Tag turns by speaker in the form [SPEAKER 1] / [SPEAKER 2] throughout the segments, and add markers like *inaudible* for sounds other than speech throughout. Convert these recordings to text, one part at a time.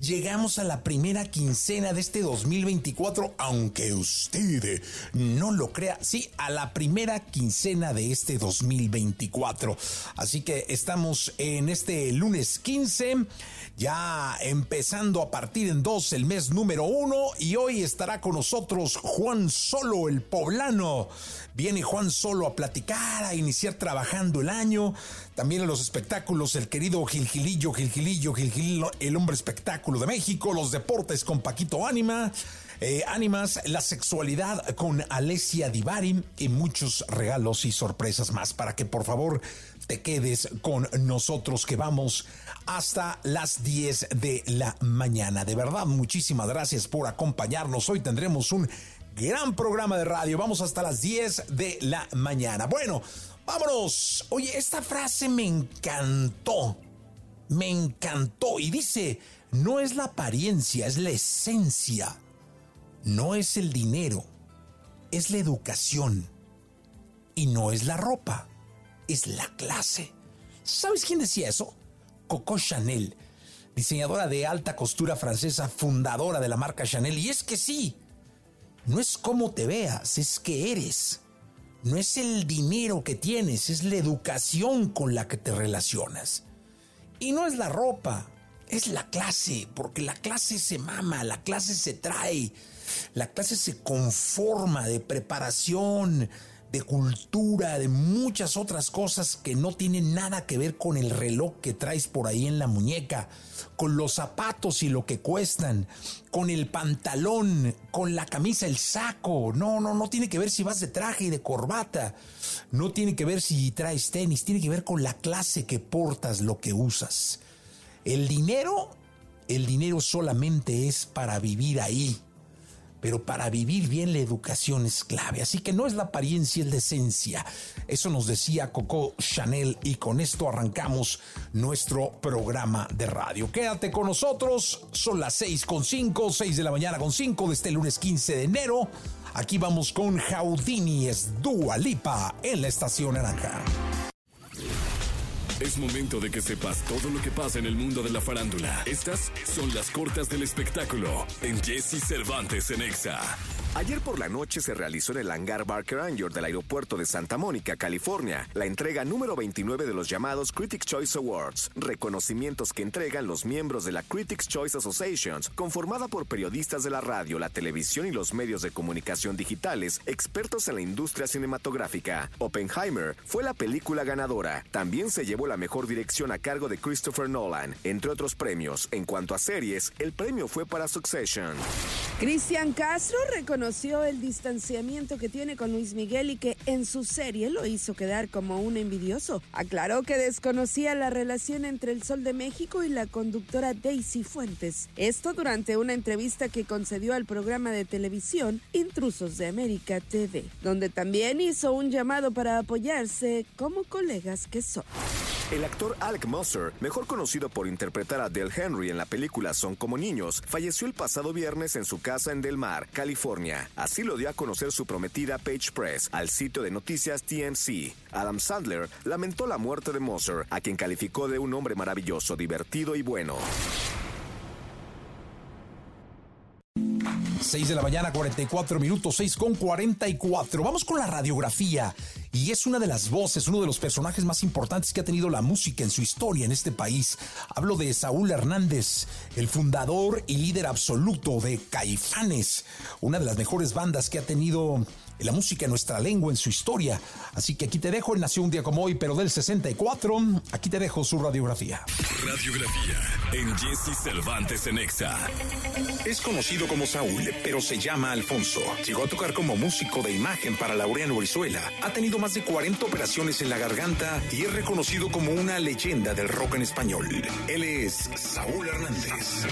[SPEAKER 1] Llegamos a la primera quincena de este 2024, aunque usted no lo crea. Sí, a la primera quincena de este 2024. Así que estamos en este lunes 15, ya empezando a partir en dos el mes número uno. Y hoy estará con nosotros Juan Solo, el poblano. Viene Juan Solo a platicar, a iniciar trabajando el año. También en los espectáculos, el querido Gilgilillo, Gilgilillo, Gilgilillo, el hombre espectáculo de México. Los deportes con Paquito Ánima. Eh, ánimas, la sexualidad con Alessia Divari y muchos regalos y sorpresas más para que por favor te quedes con nosotros que vamos hasta las 10 de la mañana. De verdad, muchísimas gracias por acompañarnos. Hoy tendremos un gran programa de radio. Vamos hasta las 10 de la mañana. Bueno, vámonos. Oye, esta frase me encantó. Me encantó. Y dice, no es la apariencia, es la esencia. No es el dinero, es la educación. Y no es la ropa, es la clase. ¿Sabes quién decía eso? Coco Chanel, diseñadora de alta costura francesa, fundadora de la marca Chanel. Y es que sí, no es cómo te veas, es que eres. No es el dinero que tienes, es la educación con la que te relacionas. Y no es la ropa, es la clase, porque la clase se mama, la clase se trae, la clase se conforma de preparación, de cultura, de muchas otras cosas que no tienen nada que ver con el reloj que traes por ahí en la muñeca, con los zapatos y lo que cuestan, con el pantalón, con la camisa, el saco. No, no, no tiene que ver si vas de traje y de corbata. No tiene que ver si traes tenis, tiene que ver con la clase que portas, lo que usas. El dinero, el dinero solamente es para vivir ahí pero para vivir bien la educación es clave. Así que no es la apariencia, es la esencia. Eso nos decía Coco Chanel y con esto arrancamos nuestro programa de radio. Quédate con nosotros, son las 6 con 5, 6 de la mañana con 5 de este lunes 15 de enero. Aquí vamos con Jaudini es Dua en la estación naranja.
[SPEAKER 2] Es momento de que sepas todo lo que pasa en el mundo de la farándula. Estas son las cortas del espectáculo en Jesse Cervantes en Exa.
[SPEAKER 3] Ayer por la noche se realizó en el hangar Barker Anger del aeropuerto de Santa Mónica, California, la entrega número 29 de los llamados Critics Choice Awards, reconocimientos que entregan los miembros de la Critics Choice Associations, conformada por periodistas de la radio, la televisión y los medios de comunicación digitales, expertos en la industria cinematográfica. Oppenheimer fue la película ganadora. También se llevó la mejor dirección a cargo de Christopher Nolan, entre otros premios. En cuanto a series, el premio fue para Succession.
[SPEAKER 4] Cristian Castro reconoció el distanciamiento que tiene con Luis Miguel y que en su serie lo hizo quedar como un envidioso. Aclaró que desconocía la relación entre el Sol de México y la conductora Daisy Fuentes. Esto durante una entrevista que concedió al programa de televisión Intrusos de América TV, donde también hizo un llamado para apoyarse como colegas que son.
[SPEAKER 3] El actor Alec Musser, mejor conocido por interpretar a Del Henry en la película Son como niños, falleció el pasado viernes en su casa en Del Mar, California. Así lo dio a conocer su prometida Page Press al sitio de noticias TMC. Adam Sandler lamentó la muerte de Musser, a quien calificó de un hombre maravilloso, divertido y bueno.
[SPEAKER 5] 6 de la mañana, 44 minutos, 6 con 44. Vamos con la radiografía. Y es una de las voces, uno de los personajes más importantes que ha tenido la música en su historia en este país. Hablo de Saúl Hernández, el fundador y líder absoluto de Caifanes, una de las mejores bandas que ha tenido la música en nuestra lengua, en su historia. Así que aquí te dejo, él nació un día como hoy, pero del 64. Aquí te dejo su radiografía.
[SPEAKER 2] Radiografía en Jesse Cervantes en Exa.
[SPEAKER 1] Es conocido como Saúl, pero se llama Alfonso. Llegó a tocar como músico de imagen para Laureano Brizuela. Ha tenido más de 40 operaciones en la garganta y es reconocido como una leyenda del rock en español. Él es Saúl Hernández.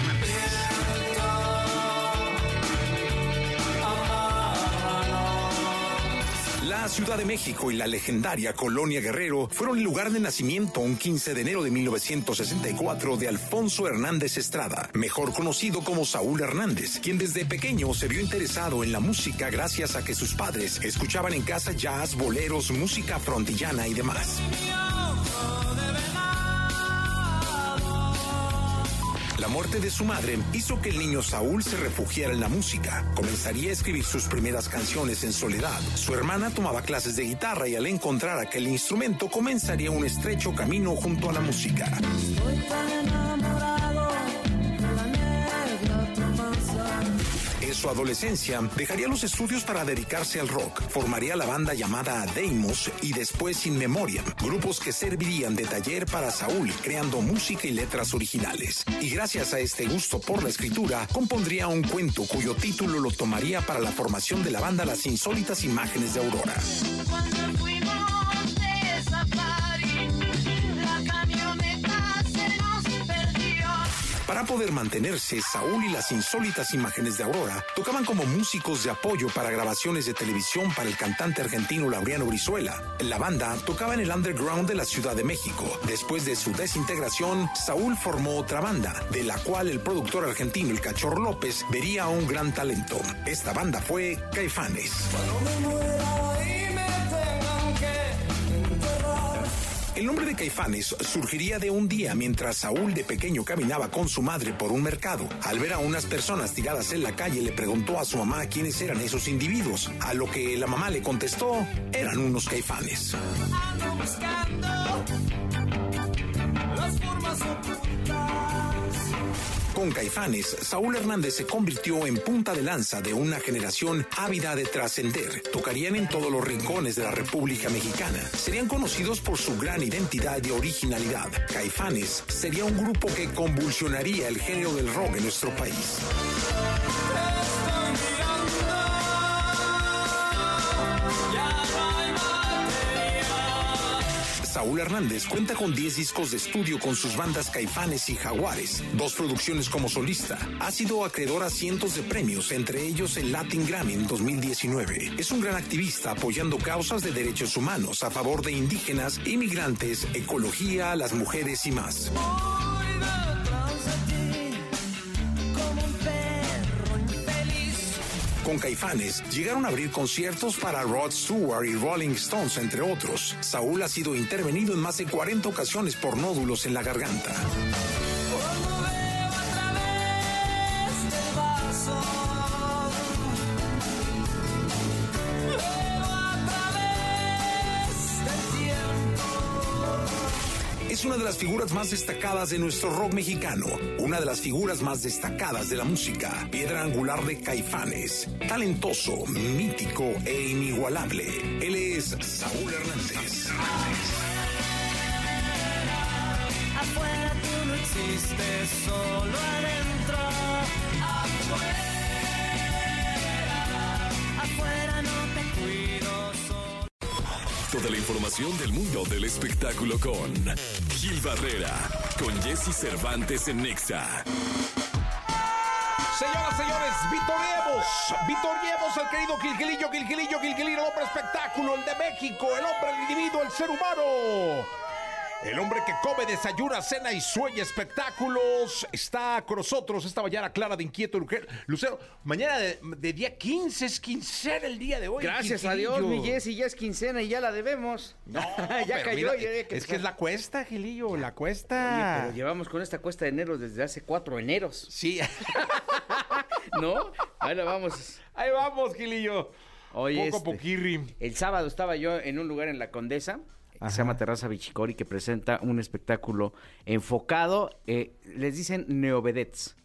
[SPEAKER 1] La Ciudad de México y la legendaria Colonia Guerrero fueron el lugar de nacimiento un 15 de enero de 1964 de Alfonso Hernández Estrada, mejor conocido como Saúl Hernández, quien desde pequeño se vio interesado en la música gracias a que sus padres escuchaban en casa jazz, boleros, música frontillana y demás. La muerte de su madre hizo que el niño Saúl se refugiara en la música. Comenzaría a escribir sus primeras canciones en soledad. Su hermana tomaba clases de guitarra y al encontrar aquel instrumento comenzaría un estrecho camino junto a la música. En su adolescencia, dejaría los estudios para dedicarse al rock. Formaría la banda llamada Deimos y después In Memoriam, grupos que servirían de taller para Saúl, creando música y letras originales. Y gracias a este gusto por la escritura, compondría un cuento cuyo título lo tomaría para la formación de la banda Las Insólitas Imágenes de Aurora. Para poder mantenerse, Saúl y las insólitas imágenes de Aurora tocaban como músicos de apoyo para grabaciones de televisión para el cantante argentino Laureano Brizuela. La banda tocaba en el underground de la Ciudad de México. Después de su desintegración, Saúl formó otra banda, de la cual el productor argentino El Cachorro López vería un gran talento. Esta banda fue Caifanes. El nombre de Caifanes surgiría de un día mientras Saúl de pequeño caminaba con su madre por un mercado. Al ver a unas personas tiradas en la calle le preguntó a su mamá quiénes eran esos individuos, a lo que la mamá le contestó, eran unos caifanes. Con Caifanes, Saúl Hernández se convirtió en punta de lanza de una generación ávida de trascender. Tocarían en todos los rincones de la República Mexicana. Serían conocidos por su gran identidad y originalidad. Caifanes sería un grupo que convulsionaría el género del rock en nuestro país. Saúl Hernández cuenta con 10 discos de estudio con sus bandas Caifanes y Jaguares, dos producciones como solista. Ha sido acreedor a cientos de premios, entre ellos el Latin Grammy en 2019. Es un gran activista apoyando causas de derechos humanos a favor de indígenas, inmigrantes, ecología, las mujeres y más. Con Caifanes llegaron a abrir conciertos para Rod Stewart y Rolling Stones, entre otros. Saúl ha sido intervenido en más de 40 ocasiones por nódulos en la garganta.
[SPEAKER 6] A través vaso.
[SPEAKER 1] Es una de las figuras más destacadas de nuestro rock mexicano, una de las figuras más destacadas de la música, piedra angular de Caifanes, talentoso, mítico e inigualable. Él es Saúl Hernández.
[SPEAKER 6] Afuera tú no existes, solo adentro.
[SPEAKER 2] Toda la información del mundo del espectáculo con Gil Barrera, con Jesse Cervantes en Nexa.
[SPEAKER 5] Señoras, señores, vitoriemos, vitoriemos al querido Quilquilillo, Quilquilillo, Quilquilillo, el hombre espectáculo, el de México, el hombre, el individuo, el ser humano. El hombre que come, desayuna, cena y sueña espectáculos está con nosotros esta mañana clara de inquieto Lucero. Mañana de, de día 15, es quincena el día de hoy.
[SPEAKER 7] Gracias a Dios, mi. Jessy, ya es quincena y ya la debemos.
[SPEAKER 5] No, *laughs*
[SPEAKER 7] ya cayó.
[SPEAKER 5] mira,
[SPEAKER 7] ya
[SPEAKER 5] es que es la cuesta, Gilillo, la
[SPEAKER 7] Oye,
[SPEAKER 5] cuesta.
[SPEAKER 7] pero llevamos con esta cuesta de enero desde hace cuatro eneros.
[SPEAKER 5] Sí. *laughs*
[SPEAKER 7] ¿No? Bueno, vamos.
[SPEAKER 1] Ahí vamos, Gilillo.
[SPEAKER 7] Oye,
[SPEAKER 1] Poco
[SPEAKER 7] este,
[SPEAKER 1] poquirri.
[SPEAKER 7] El sábado estaba yo en un lugar en la Condesa que se llama Terraza Bichicori que presenta un espectáculo enfocado, eh, les dicen neovedets.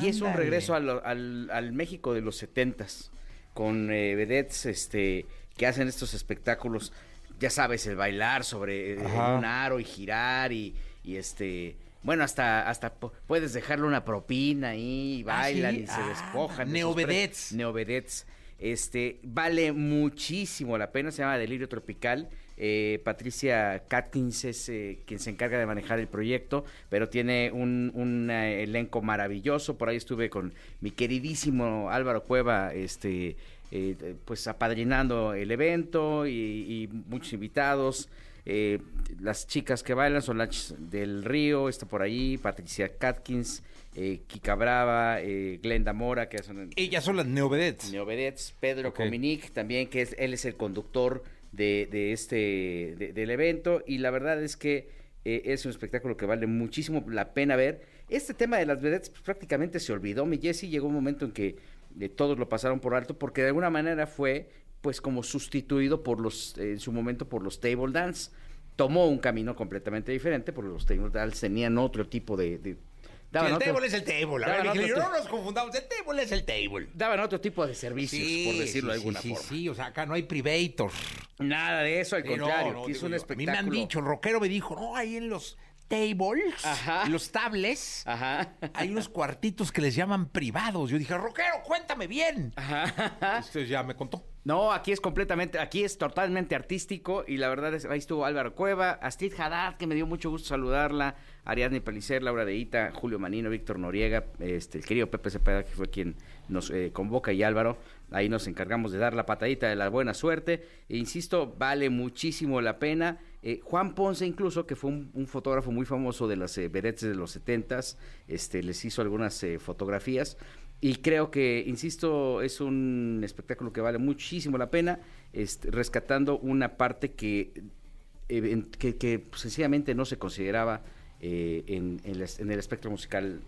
[SPEAKER 7] Y es un regreso al, al México de los setentas con eh, vedettes este, que hacen estos espectáculos, ya sabes, el bailar sobre eh,
[SPEAKER 1] Ajá.
[SPEAKER 7] un aro y girar y, y este... Bueno, hasta, hasta pu- puedes dejarle una propina ahí, y
[SPEAKER 1] Ah,
[SPEAKER 7] bailan
[SPEAKER 1] sí.
[SPEAKER 7] y se
[SPEAKER 1] Ah,
[SPEAKER 7] despojan.
[SPEAKER 1] neovedets.
[SPEAKER 7] Neovedets. Este, vale muchísimo la pena, se llama Delirio Tropical. Eh, Patricia Catkins es eh, quien se encarga de manejar el proyecto, pero tiene un, un, eh, elenco maravilloso. Por ahí estuve con mi queridísimo Álvaro Cueva, este, pues apadrinando el evento y, y muchos invitados. Las chicas que bailan son las del Río, está por ahí, Patricia Catkins, Kika Brava, Glenda Mora, que son
[SPEAKER 1] Ellas son las neovedets.
[SPEAKER 7] Neovedets, Pedro
[SPEAKER 1] Ok.
[SPEAKER 7] Cominic también, que es, él es el conductor de, de este de- del evento y la verdad es que eh, es un espectáculo que vale muchísimo la pena ver. Este tema de las vedettes pues, prácticamente se olvidó, mi Jesse, llegó un momento en que eh, todos lo pasaron por alto porque de alguna manera fue pues como sustituido por los en su momento por los table dance. Tomó un camino completamente diferente porque los table dance tenían otro tipo de-
[SPEAKER 1] Sí, el
[SPEAKER 7] otro-
[SPEAKER 1] table es el table. A ver,
[SPEAKER 7] otro
[SPEAKER 1] no nos confundamos. El table es el table.
[SPEAKER 7] daban otro tipo de servicios, por decirlo de
[SPEAKER 1] sí,
[SPEAKER 7] alguna
[SPEAKER 1] sí,
[SPEAKER 7] forma.
[SPEAKER 1] Sí, o sea, acá no hay privator.
[SPEAKER 7] Nada de eso, al
[SPEAKER 1] Sí, no,
[SPEAKER 7] contrario,
[SPEAKER 1] no,
[SPEAKER 7] es un espectáculo.
[SPEAKER 1] A mí me han dicho, el rockero me dijo, no, ahí en los tables,
[SPEAKER 7] Ajá.
[SPEAKER 1] los tables,
[SPEAKER 7] Ajá.
[SPEAKER 1] hay unos cuartitos que les llaman privados. Yo dije, rockero, cuéntame bien.
[SPEAKER 7] Ajá.
[SPEAKER 1] Entonces ya me contó.
[SPEAKER 7] No, aquí es completamente, aquí es totalmente artístico y la verdad es, ahí estuvo Álvaro Cueva, Astrid Haddad, que me dio mucho gusto saludarla, Ariadne Pelicer, Laura Deita, Julio Manino, Víctor Noriega, este, el querido Pepe Cepeda, que fue quien nos eh, convoca, y Álvaro, ahí nos encargamos de dar la patadita de la buena suerte, e insisto, vale muchísimo la pena. Eh, Juan Ponce incluso, que fue un, fotógrafo muy famoso de las eh, de los setentas, este, les hizo algunas eh, fotografías. Y creo que, insisto, es un espectáculo que vale muchísimo la pena, este, rescatando una parte que, eh, que, que, sencillamente no se consideraba en, el, en el espectro musical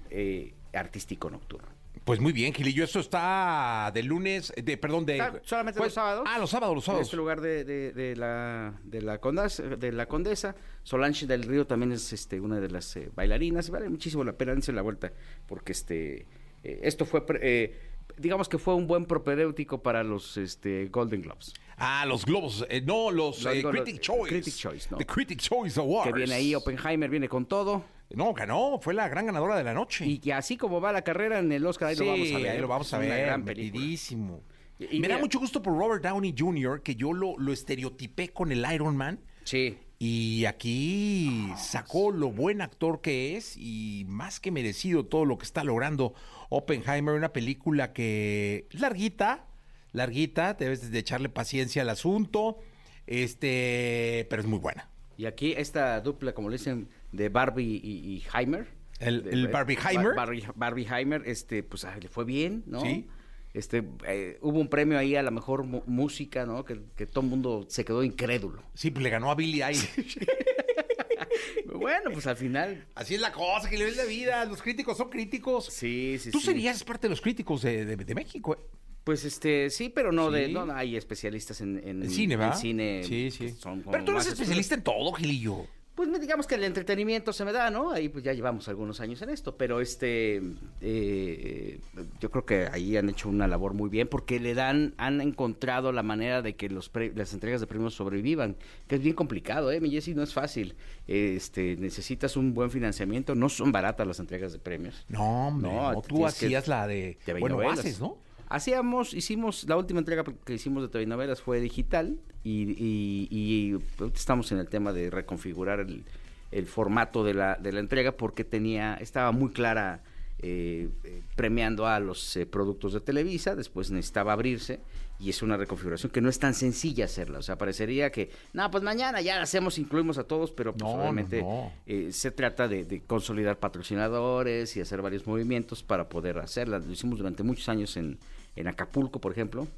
[SPEAKER 7] artístico nocturno.
[SPEAKER 1] Pues muy bien, Gilillo. Eso está de lunes, de, perdón, de...
[SPEAKER 7] Solamente
[SPEAKER 1] pues-
[SPEAKER 7] los sábados.
[SPEAKER 1] Ah, los sábados, los
[SPEAKER 7] En
[SPEAKER 1] sábados.
[SPEAKER 7] este lugar de, de- de la, de, la condesa, de la Condesa, Solange del Río también es este, una de las eh, bailarinas. Vale muchísimo la pena, dense la vuelta, porque este eh, esto fue, pre- eh, digamos que fue un buen propedéutico para los este, Golden Globes.
[SPEAKER 1] Ah, los globos, eh, no, los
[SPEAKER 7] Lo
[SPEAKER 1] eh, Critic
[SPEAKER 7] los-
[SPEAKER 1] Choice.
[SPEAKER 7] Critic Choice, no.
[SPEAKER 1] The Critic Choice Awards.
[SPEAKER 7] Que viene ahí, Oppenheimer viene con todo.
[SPEAKER 1] No, ganó, fue la gran ganadora de la noche.
[SPEAKER 7] Y que así como va la carrera en el Oscar, ahí
[SPEAKER 1] sí,
[SPEAKER 7] lo vamos a ver.
[SPEAKER 1] ahí lo vamos a ver,
[SPEAKER 7] gran película.
[SPEAKER 1] metidísimo.
[SPEAKER 7] Y- y
[SPEAKER 1] Me da mucho gusto por Robert Downey Jr., que yo lo, lo estereotipé con el Iron Man.
[SPEAKER 7] Sí.
[SPEAKER 1] Y aquí sacó lo buen actor que es y más que merecido todo lo que está logrando Oppenheimer, una película que es larguita, larguita, debes de echarle paciencia al asunto, este, pero es muy buena.
[SPEAKER 7] Y aquí esta dupla, como le dicen, de Barbie y, y Heimer.
[SPEAKER 1] El-
[SPEAKER 7] De-
[SPEAKER 1] el
[SPEAKER 7] de-
[SPEAKER 1] Barbieheimer.
[SPEAKER 7] Bar- Barbie, Barbieheimer, este, pues le fue bien, ¿no?
[SPEAKER 1] Sí.
[SPEAKER 7] Este, eh, hubo un premio ahí a la mejor música, ¿no? Que, que todo el mundo se quedó incrédulo.
[SPEAKER 1] Sí, pues le ganó a Billy Eilish. *laughs*
[SPEAKER 7] bueno, pues al final,
[SPEAKER 1] Así es la cosa, que le ves la vida, los críticos son críticos.
[SPEAKER 7] sí, sí,
[SPEAKER 1] Tú
[SPEAKER 7] sí.
[SPEAKER 1] serías parte de los críticos de, de- de México. ¿eh?
[SPEAKER 7] Pues este, sí, pero no de, no, hay especialistas en, en,
[SPEAKER 1] En cine,
[SPEAKER 7] en
[SPEAKER 1] ¿va?
[SPEAKER 7] cine
[SPEAKER 1] Sí, sí.
[SPEAKER 7] son
[SPEAKER 1] Pero tú eres especialista en todo, Gilillo.
[SPEAKER 7] Pues digamos que el entretenimiento se me da, ¿no? Ahí pues ya llevamos algunos años en esto, pero este, eh, yo creo que ahí han hecho una labor muy bien porque le dan, han encontrado la manera de que los pre- las entregas de premios sobrevivan, que es bien complicado, ¿eh? Mi Jessy, no es fácil. Este, necesitas un buen financiamiento, no son baratas las entregas de premios.
[SPEAKER 1] No, hombre,
[SPEAKER 7] No,
[SPEAKER 1] no, tú
[SPEAKER 7] que-
[SPEAKER 1] hacías la de...
[SPEAKER 7] TV
[SPEAKER 1] bueno, haces, ¿no?
[SPEAKER 7] Hacíamos, hicimos, la última entrega que hicimos de TV novelas fue digital y, y- y estamos en el tema de reconfigurar el, el formato de la, de la entrega porque tenía, estaba muy clara eh, eh, premiando a los eh, productos de Televisa, después necesitaba abrirse y es una reconfiguración que no es tan sencilla hacerla, o sea, parecería que, no, pues mañana ya la hacemos, incluimos a todos, pero pues,
[SPEAKER 1] no,
[SPEAKER 7] obviamente
[SPEAKER 1] no.
[SPEAKER 7] eh, se trata de, de consolidar patrocinadores y hacer varios movimientos para poder hacerla. Lo hicimos durante muchos años en, en Acapulco, por ejemplo.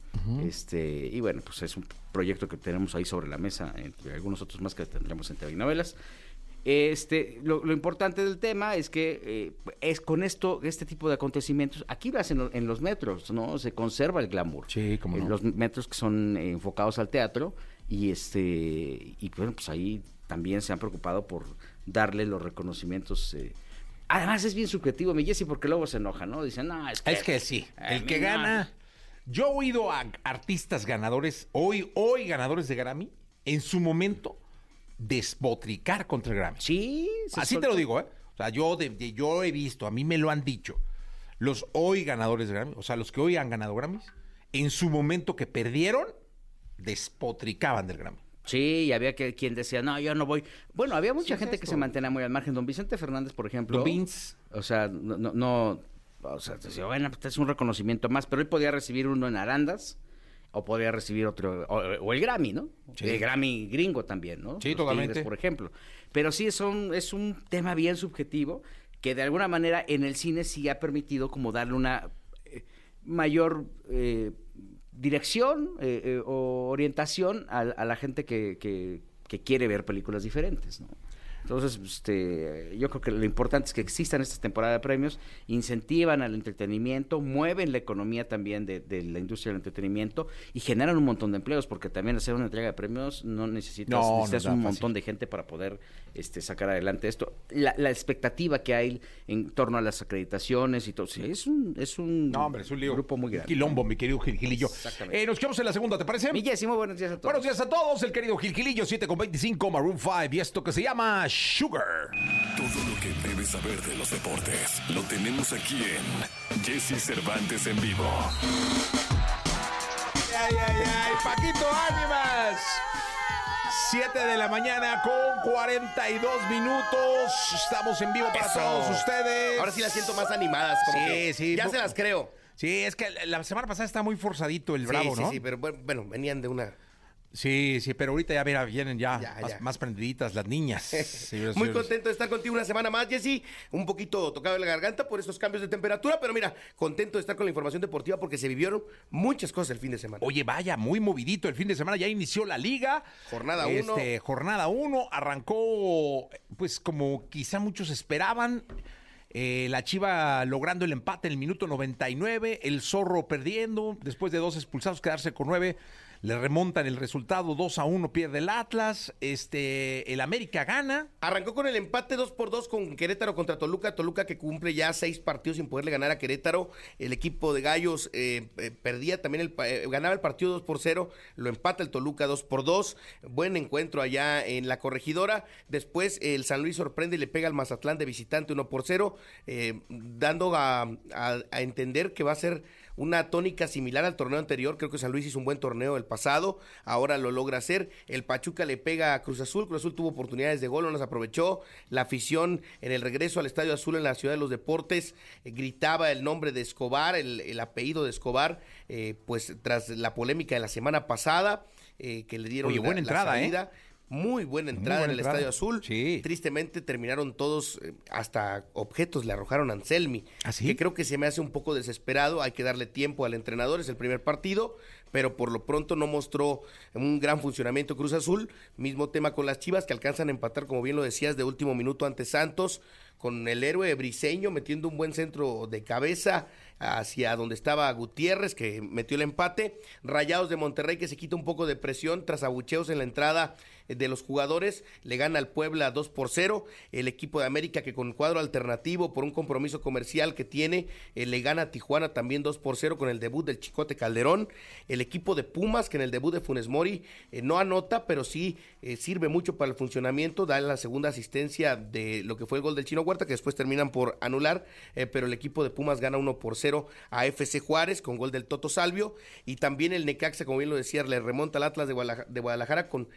[SPEAKER 7] este Y bueno, pues es un proyecto que tenemos ahí sobre la mesa, entre algunos otros más que tendremos en TV Novelas. Este, lo, lo importante del tema es que eh, es con esto, este tipo de acontecimientos, aquí lo hacen en los metros, ¿no? Se conserva el glamour.
[SPEAKER 1] Sí, cómo
[SPEAKER 7] En
[SPEAKER 1] no.
[SPEAKER 7] Los metros que son eh, enfocados al teatro y este y bueno, pues ahí también se han preocupado por darle los reconocimientos. eh. Además es bien subjetivo, mi Jessy, porque luego se enoja, ¿no? Dicen, no, es que...
[SPEAKER 1] Es que sí,
[SPEAKER 7] a
[SPEAKER 1] el que
[SPEAKER 7] no".
[SPEAKER 1] gana. Yo he oído a artistas ganadores, hoy, hoy ganadores de Grammy, en su momento, despotricar contra el Grammy.
[SPEAKER 7] Sí,
[SPEAKER 1] Así te lo digo, ¿eh? O sea, yo, de- de- yo he visto, a mí me lo han dicho, los hoy ganadores de Grammy, o sea, los que hoy han ganado Grammys, en su momento que perdieron, despotricaban del Grammy.
[SPEAKER 7] Sí, y había que, quien decía, no, yo no voy. Bueno, había mucha
[SPEAKER 1] Sí, es
[SPEAKER 7] gente que se mantenía muy al margen. Don Vicente Fernández, por ejemplo.
[SPEAKER 1] Don Vince.
[SPEAKER 7] O sea, no, no, no- o sea, decía, bueno, pues, es un reconocimiento más, pero él podía recibir uno en Arandas o podía recibir otro, o, o el Grammy, ¿no?
[SPEAKER 1] Sí.
[SPEAKER 7] El Grammy gringo también, ¿no?
[SPEAKER 1] Sí,
[SPEAKER 7] Los
[SPEAKER 1] totalmente.
[SPEAKER 7] Tigres, por ejemplo. Pero sí es un, es un tema bien subjetivo que de alguna manera en el cine sí ha permitido como darle una eh, mayor eh, dirección eh, eh, o orientación a, a la gente que, que- que quiere ver películas diferentes, ¿no? Entonces, este, yo creo que lo importante es que existan estas temporadas de premios, incentivan al entretenimiento, mueven la economía también de, de la industria del entretenimiento y generan un montón de empleos, porque también hacer una entrega de premios no necesitas,
[SPEAKER 1] No,
[SPEAKER 7] un
[SPEAKER 1] fácil.
[SPEAKER 7] montón de gente para poder este, sacar adelante esto. La, la expectativa que hay en torno a las acreditaciones y todo, sí, es un, es un,
[SPEAKER 1] No, hombre, es un lío.
[SPEAKER 7] grupo muy
[SPEAKER 1] Un
[SPEAKER 7] grande.
[SPEAKER 1] Quilombo, mi querido Gil Gilillo.
[SPEAKER 7] Exactamente.
[SPEAKER 1] Eh, nos quedamos en la segunda, ¿te parece?
[SPEAKER 7] Mi Jessy, muy buenos días a todos.
[SPEAKER 1] Buenos días a todos, el querido Gil Gilillo, 7 con 25, Maroon 5, y esto que se llama Sugar.
[SPEAKER 2] Todo lo que debes saber de los deportes lo tenemos aquí en Jesse Cervantes en vivo.
[SPEAKER 1] Ay, ay, ay, Paquito Ánimas. 7 de la mañana con 42 minutos. Estamos en vivo para
[SPEAKER 8] Eso.
[SPEAKER 1] todos ustedes.
[SPEAKER 8] Ahora sí las siento más animadas. Como
[SPEAKER 1] Sí,
[SPEAKER 8] que
[SPEAKER 1] sí.
[SPEAKER 8] Ya
[SPEAKER 1] No-
[SPEAKER 8] se las creo.
[SPEAKER 1] Sí, es que la semana pasada está muy forzadito el Bravo,
[SPEAKER 8] sí,
[SPEAKER 1] ¿no?
[SPEAKER 8] sí, sí, pero bueno, bueno, venían de una.
[SPEAKER 1] Sí, sí, pero ahorita ya mira, vienen ya,
[SPEAKER 8] Ya,
[SPEAKER 1] más,
[SPEAKER 8] ya.
[SPEAKER 1] más prendiditas las niñas. *laughs* señoras
[SPEAKER 8] Muy
[SPEAKER 1] señores.
[SPEAKER 8] contento de estar contigo una semana más, Jessy. Un poquito tocado en la garganta por estos cambios de temperatura, pero mira, contento de estar con la información deportiva porque se vivieron muchas cosas el fin de semana.
[SPEAKER 1] Oye, vaya, muy movidito el fin de semana, ya inició la liga.
[SPEAKER 8] Jornada uno.
[SPEAKER 1] Este, jornada 1, arrancó, pues como quizá muchos esperaban. eh, la Chiva logrando el empate en el minuto 99, el Zorro perdiendo, después de dos expulsados, quedarse con nueve, le remontan el resultado, 2 a 1 pierde el Atlas, este, el América gana,
[SPEAKER 8] Arrancó con el empate 2 por 2 con Querétaro contra Toluca. Toluca que cumple ya seis partidos sin poderle ganar a Querétaro. El equipo de Gallos eh, eh, perdía también, el, eh, ganaba el partido 2 por 0. Lo empata el Toluca 2 por 2. Buen encuentro allá en la corregidora. Después el San Luis sorprende y le pega al Mazatlán de visitante 1 por 0. eh, dando a entender que va a ser una tónica similar al torneo anterior. Creo que San Luis hizo un buen torneo el pasado, ahora lo logra hacer. El Pachuca le pega a Cruz Azul, Cruz Azul tuvo oportunidades de gol, no las aprovechó. La afición en el regreso al Estadio Azul en la Ciudad de los Deportes eh, gritaba el nombre de Escobar, el, el apellido de Escobar, eh, pues tras la polémica de la semana pasada eh, que le dieron
[SPEAKER 1] Oye, buena
[SPEAKER 8] la
[SPEAKER 1] entrada, ¿eh?
[SPEAKER 8] salida. Muy buena entrada
[SPEAKER 1] buena
[SPEAKER 8] en el
[SPEAKER 1] entrada.
[SPEAKER 8] Estadio Azul.
[SPEAKER 1] Sí.
[SPEAKER 8] Tristemente terminaron todos, eh, hasta objetos le arrojaron a Anselmi.
[SPEAKER 1] ¿Ah, sí?
[SPEAKER 8] Que creo que se me hace un poco desesperado. Hay que darle tiempo al entrenador, es el primer partido, pero por lo pronto no mostró un gran funcionamiento Cruz Azul. Mismo tema con las Chivas que alcanzan a empatar, como bien lo decías, de último minuto ante Santos, con el héroe briseño metiendo un buen centro de cabeza hacia donde estaba Gutiérrez, que metió el empate. Rayados de Monterrey que se quita un poco de presión tras abucheos en la entrada de los jugadores, le gana al Puebla 2 por 0. El equipo de América que con cuadro alternativo por un compromiso comercial que tiene, eh, le gana a Tijuana también 2 por 0 con el debut del Chicote Calderón. El equipo de Pumas que en el debut de Funes Mori eh, no anota, pero sí eh, sirve mucho para el funcionamiento, da la segunda asistencia de lo que fue el gol del Chino Huerta que después terminan por anular, pero el equipo de Pumas gana 1 por 0 a FC Juárez con gol del Toto Salvio y también el Necaxa, como bien lo decía, le remonta al Atlas de Guadalajara, de Guadalajara con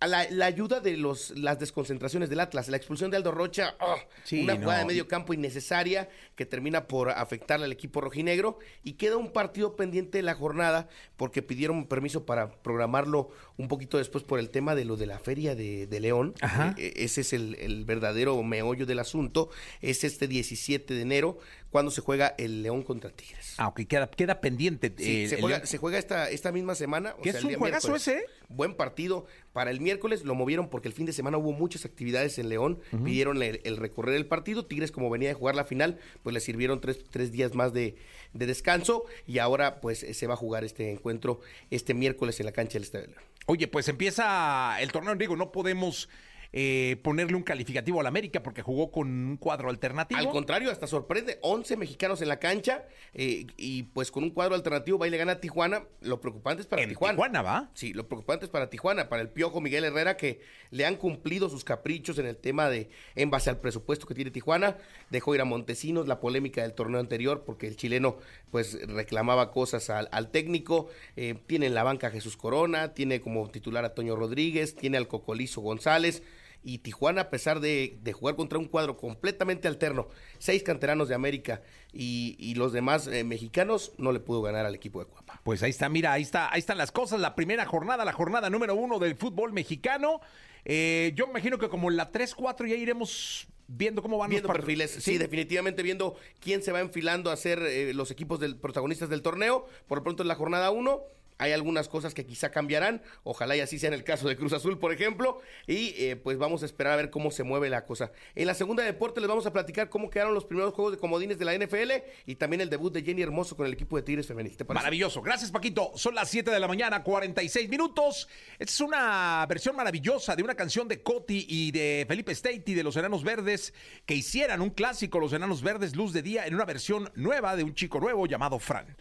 [SPEAKER 8] la, la ayuda de los las desconcentraciones del Atlas, la expulsión de Aldo Rocha, ¡ah!
[SPEAKER 1] Sí,
[SPEAKER 8] una
[SPEAKER 1] no.
[SPEAKER 8] jugada de medio campo innecesaria que termina por afectarle al equipo rojinegro y queda un partido pendiente de la jornada porque pidieron permiso para programarlo un poquito después por el tema de lo de la feria de, de León.
[SPEAKER 1] Ajá.
[SPEAKER 8] Eh, ese es el, el verdadero meollo del asunto. Es este 17 de enero cuando se juega el León contra Tigres.
[SPEAKER 1] Ah, ok, queda, queda pendiente.
[SPEAKER 8] Sí,
[SPEAKER 1] eh,
[SPEAKER 8] se, juega, se juega esta, esta misma semana. o
[SPEAKER 1] ¿Qué
[SPEAKER 8] sea,
[SPEAKER 1] es
[SPEAKER 8] el
[SPEAKER 1] un
[SPEAKER 8] día
[SPEAKER 1] juegazo
[SPEAKER 8] miércoles.
[SPEAKER 1] ese?
[SPEAKER 8] Buen partido. Para el miércoles lo movieron porque el fin de semana hubo muchas actividades en León. Pidieron el, el recorrer el partido. Tigres, como venía de jugar la final, pues le sirvieron tres, tres días más de, de descanso. Y ahora, pues, eh, se va a jugar este encuentro este miércoles en la cancha del Estadio de León.
[SPEAKER 1] Oye, pues empieza el torneo, digo, no podemos eh, ponerle un calificativo al América porque jugó con un cuadro alternativo.
[SPEAKER 8] Al contrario, hasta sorprende. 11 mexicanos en la cancha eh, y pues con un cuadro alternativo va y le gana a Tijuana. Lo preocupante es para
[SPEAKER 1] En
[SPEAKER 8] Tijuana.
[SPEAKER 1] Tijuana, ¿va?
[SPEAKER 8] Sí, lo preocupante es para Tijuana, para el Piojo Miguel Herrera, que le han cumplido sus caprichos en el tema de, en base al presupuesto que tiene Tijuana. Dejó ir a Montesinos, la polémica del torneo anterior, porque el chileno pues reclamaba cosas al, al técnico. Eh, tiene en la banca a Jesús Corona, tiene como titular a Toño Rodríguez, tiene al Cocolizo González. Y Tijuana, a pesar de, de jugar contra un cuadro completamente alterno, seis canteranos de América y, y los demás eh, mexicanos, no le pudo ganar al equipo de Cuapa.
[SPEAKER 1] Pues ahí está, mira, ahí está, ahí están las cosas. La primera jornada, la jornada número uno del fútbol mexicano. Eh, yo me imagino que como la 3-4 ya iremos viendo cómo van
[SPEAKER 8] viendo
[SPEAKER 1] los
[SPEAKER 8] perfiles, sí. definitivamente viendo quién se va enfilando a ser eh, los equipos del protagonistas del torneo. Por lo pronto en la jornada 1 hay algunas cosas que quizá cambiarán, ojalá y así sea en el caso de Cruz Azul, por ejemplo, y eh, pues vamos a esperar a ver cómo se mueve la cosa. En la segunda de deporte les vamos a platicar cómo quedaron los primeros juegos de comodines de la NFL y también el debut de Jenny Hermoso con el equipo de Tigres Femenil.
[SPEAKER 1] Maravilloso. Gracias, Paquito. Son las 7 de la mañana, 46 minutos. Esta es una versión maravillosa de una canción de Coti y de Felipe y de Los Enanos Verdes que hicieran un clásico, Los Enanos Verdes Luz de Día, en una versión nueva de un chico nuevo llamado Fran.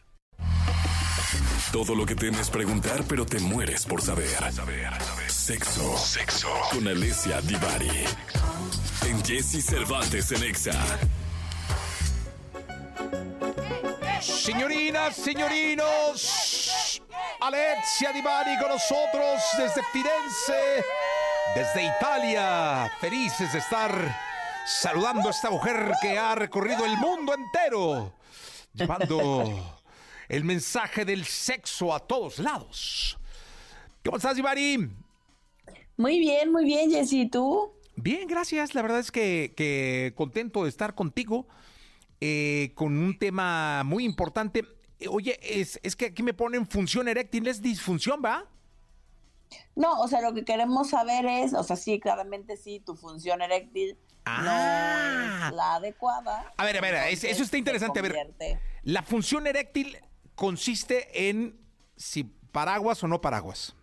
[SPEAKER 2] Todo lo que temes preguntar, pero te mueres por saber. Sexo. Sexo. Con Alessia Divari. En Jesse Cervantes en Exa.
[SPEAKER 1] Señorinas, señorinos, Alexia Divari con nosotros desde Firenze, desde Italia. Felices de estar saludando a esta mujer que ha recorrido el mundo entero, llevando el mensaje del sexo a todos lados. ¿Cómo estás, Divari?
[SPEAKER 9] Muy bien, muy bien, Jessy. ¿y ¿Tú?
[SPEAKER 1] Bien, gracias. La verdad es que, que contento de estar contigo eh, con un tema muy importante. Eh, Oye, es, es que aquí me ponen función eréctil, es disfunción, ¿va?
[SPEAKER 9] No, o sea, lo que queremos saber es, o sea, sí, claramente sí, tu función eréctil
[SPEAKER 1] Ah.
[SPEAKER 9] no es la adecuada.
[SPEAKER 1] A ver, a ver, es- eso está interesante. A ver, la función eréctil consiste en si paraguas o no paraguas.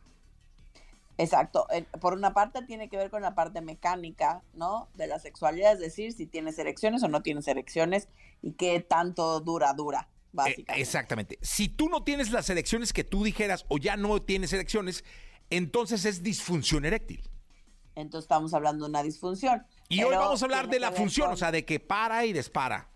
[SPEAKER 9] Exacto. Eh, Por una parte tiene que ver con la parte mecánica, ¿no? De la sexualidad, es decir, si tienes erecciones o no tienes erecciones y qué tanto dura, dura,
[SPEAKER 1] Eh,
[SPEAKER 9] básicamente.
[SPEAKER 1] exactamente. Si tú no tienes las erecciones que tú dijeras o ya no tienes erecciones, entonces es disfunción eréctil.
[SPEAKER 9] Entonces estamos hablando de una disfunción.
[SPEAKER 1] Y hoy vamos a hablar de la función,
[SPEAKER 9] con-
[SPEAKER 1] o sea, de que para y dispara.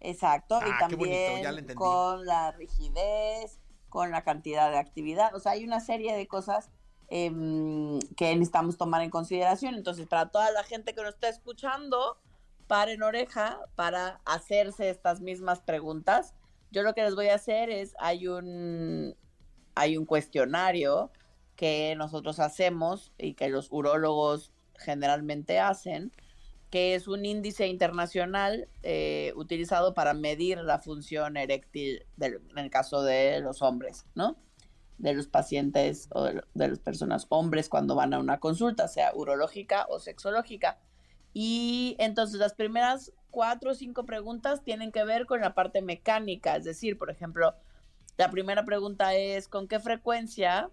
[SPEAKER 9] Exacto,
[SPEAKER 1] Ah,
[SPEAKER 9] y
[SPEAKER 1] bonito,
[SPEAKER 9] también con la rigidez, con la cantidad de actividad, o sea, hay una serie de cosas em, que necesitamos tomar en consideración. Entonces, para toda la gente que nos está escuchando, paren oreja para hacerse estas mismas preguntas. Yo lo que les voy a hacer es, hay un, hay un cuestionario que nosotros hacemos y que los urólogos generalmente hacen, que es un índice internacional eh, utilizado para medir la función eréctil del- en el caso de los hombres, ¿no? De los pacientes o de, de las personas hombres cuando van a una consulta, sea urológica o sexológica. Y entonces las primeras cuatro o cinco preguntas tienen que ver con la parte mecánica, es decir, por ejemplo, la primera pregunta es ¿con qué frecuencia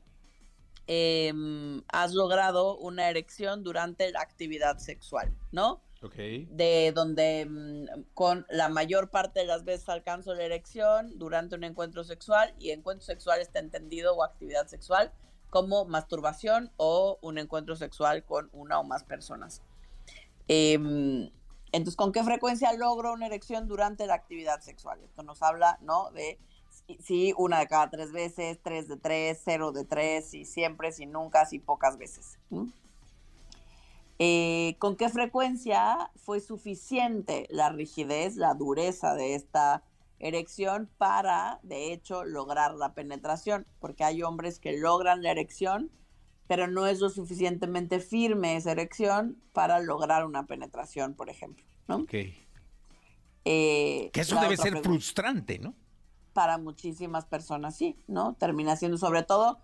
[SPEAKER 9] em, has logrado una erección durante la actividad sexual, ¿no?
[SPEAKER 1] Ok.
[SPEAKER 9] de donde mm, con la mayor parte de las veces alcanzo la erección durante un encuentro sexual y encuentro sexual está entendido o actividad sexual como masturbación o un encuentro sexual con una o más personas. Em, entonces, ¿con qué frecuencia logro una erección durante la actividad sexual? Esto nos habla, ¿no? De si una de cada tres veces, tres de tres, cero de tres, si siempre, si nunca, si pocas veces. Eh, ¿Con qué frecuencia fue suficiente la rigidez, la dureza de esta erección para, de hecho, lograr la penetración? Porque hay hombres que logran la erección, pero no es lo suficientemente firme esa erección para lograr una penetración, por ejemplo. ¿no?
[SPEAKER 1] Ok.
[SPEAKER 9] Eh,
[SPEAKER 1] Que eso debe ser
[SPEAKER 9] pregunta-
[SPEAKER 1] frustrante, ¿no?
[SPEAKER 9] Para muchísimas personas, sí, ¿no? Termina siendo, sobre todo,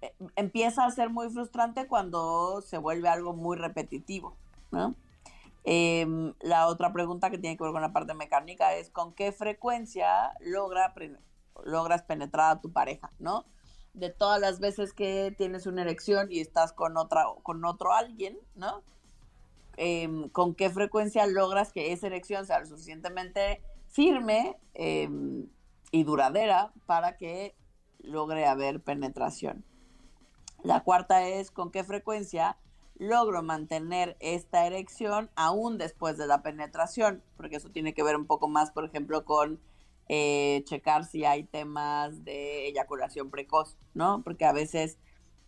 [SPEAKER 9] eh, empieza a ser muy frustrante cuando se vuelve algo muy repetitivo, ¿no? Em, la otra pregunta que tiene que ver con la parte mecánica es con qué frecuencia logra logras penetrar a tu pareja, ¿no? De todas las veces que tienes una erección y estás con otra con otro alguien, ¿no? Em, con qué frecuencia logras que esa erección sea lo suficientemente firme em, y duradera para que logre haber penetración. La cuarta es con qué frecuencia logro mantener esta erección aún después de la penetración, porque eso tiene que ver un poco más, por ejemplo, con eh, checar si hay temas de eyaculación precoz, ¿no? Porque a veces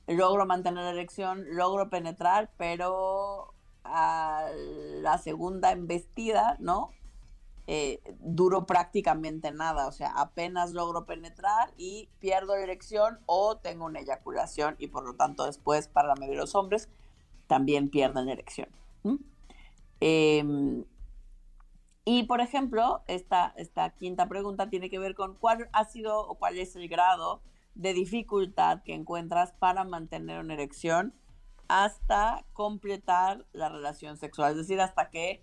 [SPEAKER 9] logro mantener la erección, logro penetrar, pero a la segunda embestida, ¿no? Eh, prácticamente nada, o sea, apenas logro penetrar y pierdo la erección o tengo una eyaculación y por lo tanto después para la mayoría de los hombres también pierden la erección. Em, y por ejemplo, esta, esta quinta pregunta tiene que ver con cuál ha sido o cuál es el grado de dificultad que encuentras para mantener una erección hasta completar la relación sexual, es decir, hasta que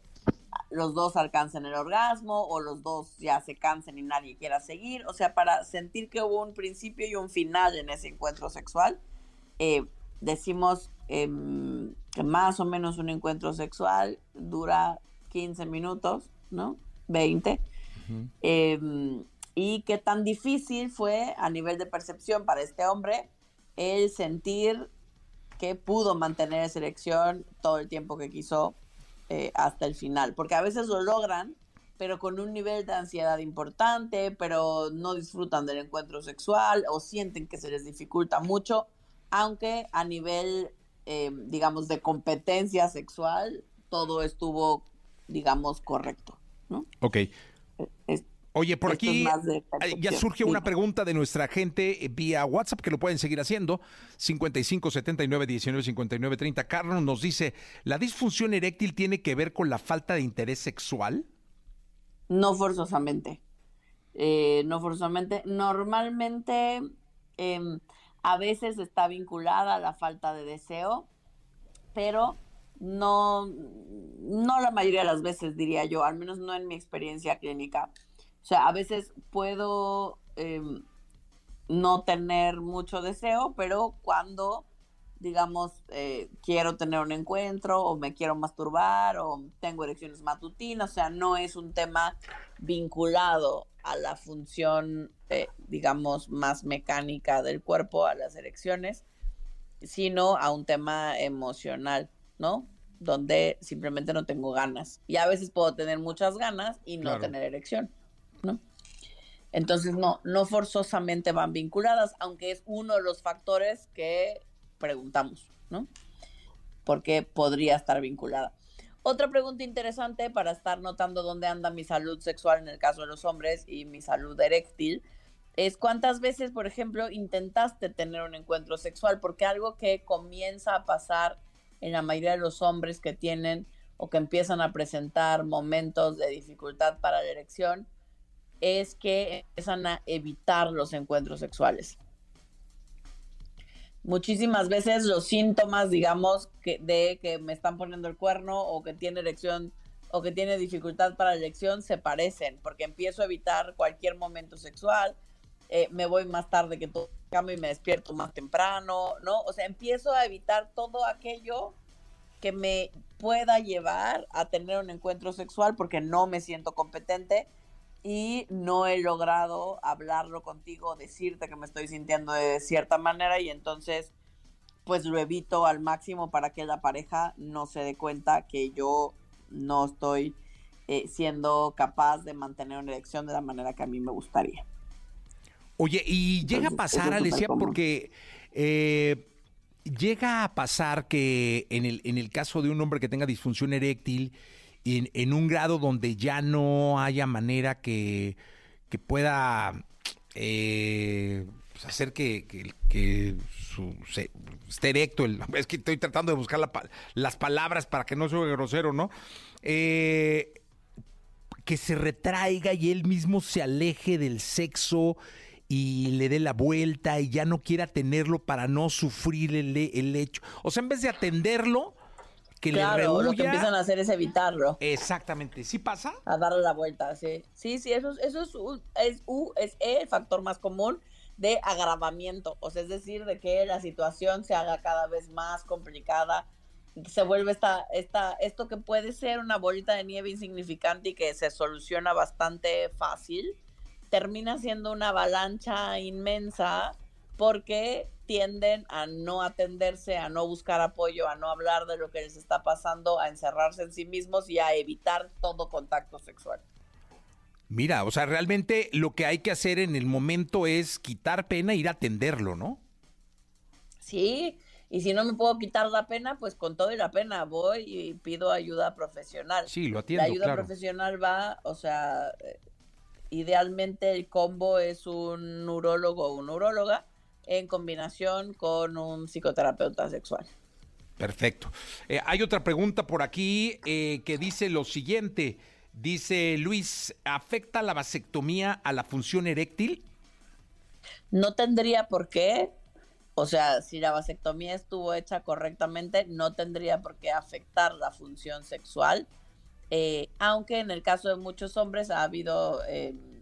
[SPEAKER 9] los dos alcancen el orgasmo o los dos ya se cansen y nadie quiera seguir, o sea, para sentir que hubo un principio y un final en ese encuentro sexual, eh, decimos em, que más o menos un encuentro sexual dura 15 minutos, ¿no? 20. Em, y qué tan difícil fue a nivel de percepción para este hombre el sentir que pudo mantener esa erección todo el tiempo que quiso eh, hasta el final, porque a veces lo logran, pero con un nivel de ansiedad importante, pero no disfrutan del encuentro sexual o sienten que se les dificulta mucho, aunque a nivel, eh, digamos, de competencia sexual, todo estuvo, digamos, correcto. ¿no?
[SPEAKER 1] Ok.
[SPEAKER 9] Es-
[SPEAKER 1] Oye, por
[SPEAKER 9] esto
[SPEAKER 1] aquí ya surge una pregunta de nuestra gente vía WhatsApp que lo pueden seguir haciendo. 55 79 19 59 30. Carlos nos dice: ¿la disfunción eréctil tiene que ver con la falta de interés sexual?
[SPEAKER 9] No forzosamente. Eh, no forzosamente. Normalmente, em, a veces está vinculada a la falta de deseo, pero no, no la mayoría de las veces, diría yo, al menos no en mi experiencia clínica. O sea, a veces puedo em, no tener mucho deseo, pero cuando, digamos, eh, quiero tener un encuentro o me quiero masturbar o tengo erecciones matutinas, o sea, no es un tema vinculado a la función, eh, digamos, más mecánica del cuerpo, a las erecciones, sino a un tema emocional, ¿no? Donde simplemente no tengo ganas. Y a veces puedo tener muchas ganas y no
[SPEAKER 1] Claro.
[SPEAKER 9] tener erección. Entonces, no, no forzosamente van vinculadas, aunque es uno de los factores que preguntamos, ¿no? Porque podría estar vinculada. Otra pregunta interesante para estar notando dónde anda mi salud sexual en el caso de los hombres y mi salud eréctil es cuántas veces, por ejemplo, intentaste tener un encuentro sexual, porque algo que comienza a pasar en la mayoría de los hombres que tienen o que empiezan a presentar momentos de dificultad para la erección es que empiezan a evitar los encuentros sexuales. Muchísimas veces los síntomas, digamos, que de que me están poniendo el cuerno o que tiene erección o que tiene dificultad para la erección se parecen, porque empiezo a evitar cualquier momento sexual, eh, me voy más tarde que todo cambio y me despierto más temprano, ¿no? O sea, empiezo a evitar todo aquello que me pueda llevar a tener un encuentro sexual porque no me siento competente y no he logrado hablarlo contigo, decirte que me estoy sintiendo de cierta manera y entonces pues lo evito al máximo para que la pareja no se dé cuenta que yo no estoy eh, siendo capaz de mantener una erección de la manera que a mí me gustaría.
[SPEAKER 1] Oye, y llega a pasar,
[SPEAKER 9] supercomún.
[SPEAKER 1] porque eh, llega a pasar que en el, en el caso de un hombre que tenga disfunción eréctil, en, en un grado donde ya no haya manera que, que pueda eh, pues, hacer que, que- su, esté erecto, *laughs* es que estoy tratando de buscar la las palabras para que no sea grosero, ¿no? Eh, que se retraiga y él mismo se aleje del sexo y le dé la vuelta y ya no quiera tenerlo para no sufrir el, el hecho. O sea, en vez de atenderlo, que le
[SPEAKER 9] Claro,
[SPEAKER 1] rehuya.
[SPEAKER 9] lo que empiezan a hacer es evitarlo.
[SPEAKER 1] Exactamente. ¿Sí pasa?
[SPEAKER 9] A darle la vuelta, sí. Sí, sí, eso, es- eso es, un- es, U, es E, el factor más común de agravamiento. O sea, es decir, de que la situación se haga cada vez más complicada. Se vuelve esta, esta, esto que puede ser una bolita de nieve insignificante y que se soluciona bastante fácil, termina siendo una avalancha inmensa porque tienden a no atenderse, a no buscar apoyo, a no hablar de lo que les está pasando, a encerrarse en sí mismos y a evitar todo contacto sexual.
[SPEAKER 1] Mira, o sea, realmente lo que hay que hacer en el momento es quitar pena e ir a atenderlo, ¿no?
[SPEAKER 9] Sí, y si no me puedo quitar la pena, pues con todo y la pena voy y pido ayuda profesional.
[SPEAKER 1] Sí, lo atiendo,
[SPEAKER 9] La ayuda
[SPEAKER 1] claro.
[SPEAKER 9] profesional va, o sea, eh, idealmente el combo es un neurólogo o una neuróloga en combinación con un psicoterapeuta sexual.
[SPEAKER 1] Perfecto. Eh, hay otra pregunta por aquí eh, que dice lo siguiente. Dice Luis, ¿afecta la vasectomía a la función eréctil?
[SPEAKER 9] No tendría por qué, o sea, si la vasectomía estuvo hecha correctamente, no tendría por qué afectar la función sexual, eh, aunque en el caso de muchos hombres ha habido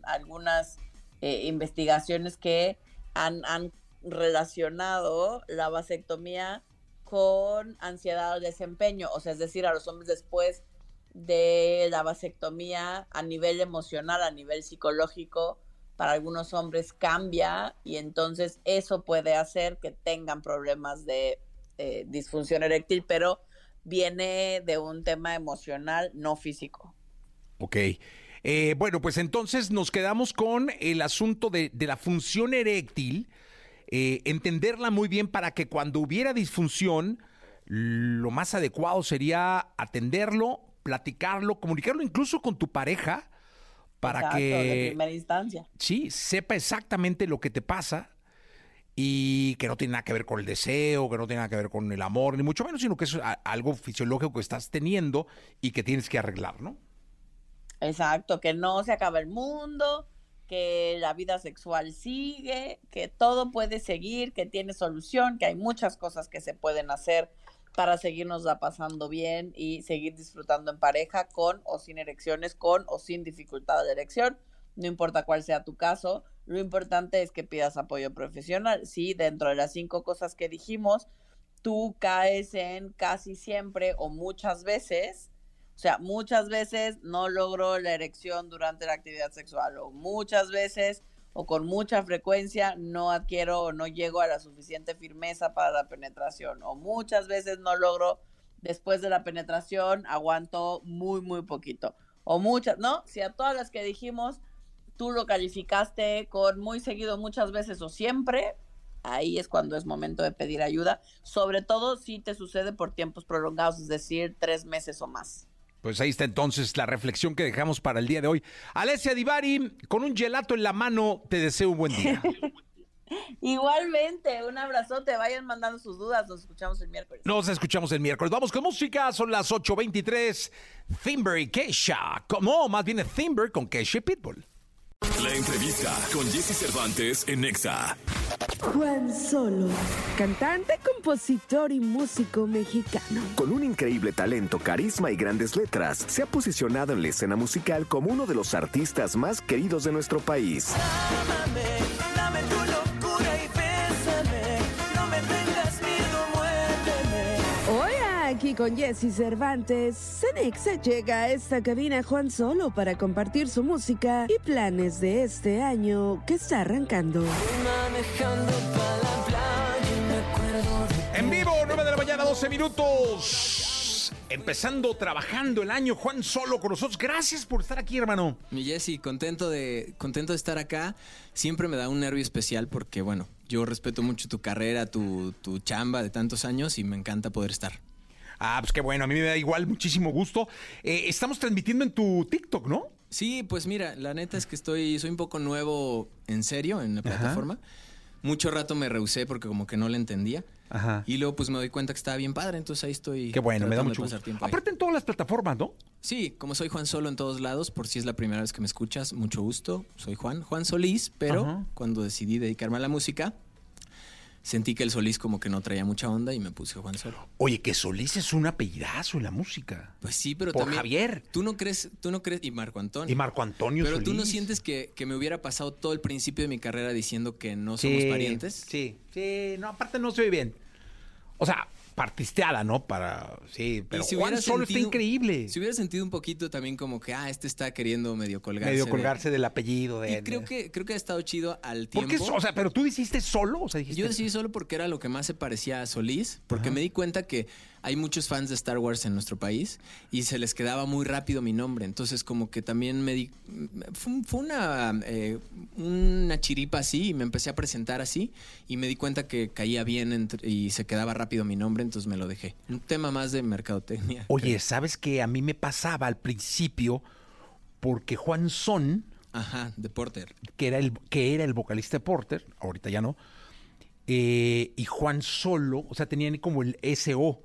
[SPEAKER 9] algunas investigaciones que han, han relacionado la vasectomía con ansiedad al desempeño, o sea, es decir, a los hombres después de la vasectomía a nivel emocional, a nivel psicológico, para algunos hombres cambia y entonces eso puede hacer que tengan problemas de eh, disfunción eréctil, pero viene de un tema emocional, no físico.
[SPEAKER 1] Ok. Eh, bueno, pues entonces nos quedamos con el asunto de, de la función eréctil, eh, entenderla muy bien para que cuando hubiera disfunción, lo más adecuado sería atenderlo, platicarlo, comunicarlo incluso con tu pareja para
[SPEAKER 9] Exacto, de
[SPEAKER 1] que
[SPEAKER 9] primera instancia.
[SPEAKER 1] sí, sepa exactamente lo que te pasa y que no tiene nada que ver con el deseo, que no tiene nada que ver con el amor, ni mucho menos, sino que es algo fisiológico que estás teniendo y que tienes que arreglar, ¿no?
[SPEAKER 9] Exacto, que no se acaba el mundo, que la vida sexual sigue, que todo puede seguir, que tiene solución, que hay muchas cosas que se pueden hacer para seguirnos la pasando bien y seguir disfrutando en pareja con o sin erecciones, con o sin dificultad de erección, no importa cuál sea tu caso, lo importante es que pidas apoyo profesional. Si dentro de las cinco cosas que dijimos, tú caes en casi siempre o muchas veces o sea, muchas veces no logro la erección durante la actividad sexual o muchas veces o con mucha frecuencia no adquiero o no llego a la suficiente firmeza para la penetración o muchas veces no logro después de la penetración aguanto muy muy poquito o muchas, ¿no? Si a todas las que dijimos tú lo calificaste con muy seguido muchas veces o siempre, ahí es cuando es momento de pedir ayuda, sobre todo si te sucede por tiempos prolongados, es decir, tres meses o más.
[SPEAKER 1] Pues ahí está entonces la reflexión que dejamos para el día de hoy. Alessia Divari, con un gelato en la mano, te deseo un buen día. *laughs*
[SPEAKER 9] Igualmente, un abrazote, vayan mandando sus dudas, nos escuchamos el miércoles.
[SPEAKER 1] Nos escuchamos el miércoles. Vamos con música, son las 8.23. Thimber y Kesha. No, más bien Thimber con Kesha y Pitbull.
[SPEAKER 2] La entrevista con Jesse Cervantes en Nexa.
[SPEAKER 4] Juan Solo, cantante, compositor y músico mexicano.
[SPEAKER 3] Con un increíble talento, carisma y grandes letras, se ha posicionado en la escena musical como uno de los artistas más queridos de nuestro país.
[SPEAKER 6] Ámame, dame tu
[SPEAKER 4] aquí con Jesse Cervantes, Cenexa llega a esta cabina Juan Solo para compartir su música y planes de este año que está arrancando.
[SPEAKER 6] Manejando pa' la playa y me acuerdo de
[SPEAKER 1] En vivo, 9 de la mañana, 12 minutos. Empezando, trabajando el año, Juan Solo con nosotros. Gracias por estar aquí, hermano.
[SPEAKER 10] Mi Jessy, contento de, contento de estar acá. Siempre me da un nervio especial porque, bueno, yo respeto mucho tu carrera, tu, tu chamba de tantos años y me encanta poder estar.
[SPEAKER 1] Ah, pues qué bueno, a mí me da igual, muchísimo gusto. Eh, estamos transmitiendo en tu TikTok, ¿no?
[SPEAKER 10] Sí, pues mira, la neta es que estoy, soy un poco nuevo en serio en la plataforma. Mucho rato me rehusé porque como que no la entendía.
[SPEAKER 1] Ajá.
[SPEAKER 10] Y luego pues me doy cuenta que estaba bien padre, entonces ahí estoy.
[SPEAKER 1] Qué bueno, me da mucho
[SPEAKER 10] pasar
[SPEAKER 1] gusto. Aparte en todas las plataformas, ¿no?
[SPEAKER 10] Sí, como soy Juan Solo en todos lados, por si es la primera vez que me escuchas, mucho gusto. Soy Juan, Juan Solís, pero
[SPEAKER 1] Ajá.
[SPEAKER 10] cuando decidí dedicarme a la música, sentí que el Solís como que no traía mucha onda y me puse Juan Solo.
[SPEAKER 1] Oye, que Solís es un apellidazo en la música.
[SPEAKER 10] Pues sí, pero
[SPEAKER 1] Por
[SPEAKER 10] también
[SPEAKER 1] Javier.
[SPEAKER 10] Tú no crees, tú no crees y Marco Antonio.
[SPEAKER 1] Y Marco Antonio
[SPEAKER 10] Pero tú no sientes que, que me hubiera pasado todo el principio de mi carrera diciendo que no somos
[SPEAKER 1] Sí,
[SPEAKER 10] parientes.
[SPEAKER 1] Sí, sí, no, aparte no se oye bien. O sea, partisteada, ¿no? Para, sí, pero
[SPEAKER 10] si
[SPEAKER 1] Juan Solo está increíble.
[SPEAKER 10] Si hubiera sentido un poquito también como que, ah, este está queriendo medio colgarse.
[SPEAKER 1] Medio
[SPEAKER 10] de-
[SPEAKER 1] colgarse del apellido de...
[SPEAKER 10] Y creo que, creo que ha estado chido al
[SPEAKER 1] ¿Por
[SPEAKER 10] tiempo.
[SPEAKER 1] qué? O sea, pero tú hiciste solo, o sea, dijiste...
[SPEAKER 10] Yo decidí solo porque era lo que más se parecía a Solís, porque me di cuenta que hay muchos fans de Star Wars en nuestro país y se les quedaba muy rápido mi nombre. Entonces, como que también me di. Fue, un- fue una, eh, una chiripa así y me empecé a presentar así y me di cuenta que caía bien entre- y se quedaba rápido mi nombre, entonces me lo dejé. Un tema más de mercadotecnia.
[SPEAKER 1] Oye, ¿sabes que A mí me pasaba al principio porque Juan Son,
[SPEAKER 10] Ajá, de Porter.
[SPEAKER 1] que era el, que era el vocalista de Porter, ahorita ya no, eh, y Juan Solo, o sea, tenían como el SO.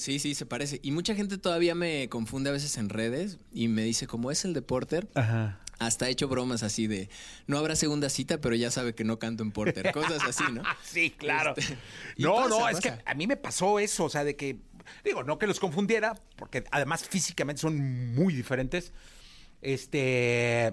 [SPEAKER 10] Sí, sí, se parece. Y mucha gente todavía me confunde a veces en redes y me dice, como es el de Porter,
[SPEAKER 1] Ajá.
[SPEAKER 10] hasta he hecho bromas así de, no habrá segunda cita, pero ya sabe que no canto en Porter. Cosas así, ¿no? *laughs*
[SPEAKER 1] Sí, claro.
[SPEAKER 10] Este,
[SPEAKER 1] no,
[SPEAKER 10] pasa,
[SPEAKER 1] no, es que a mí me pasó eso, o sea, de que, digo, no que los confundiera, porque además físicamente son muy diferentes, este,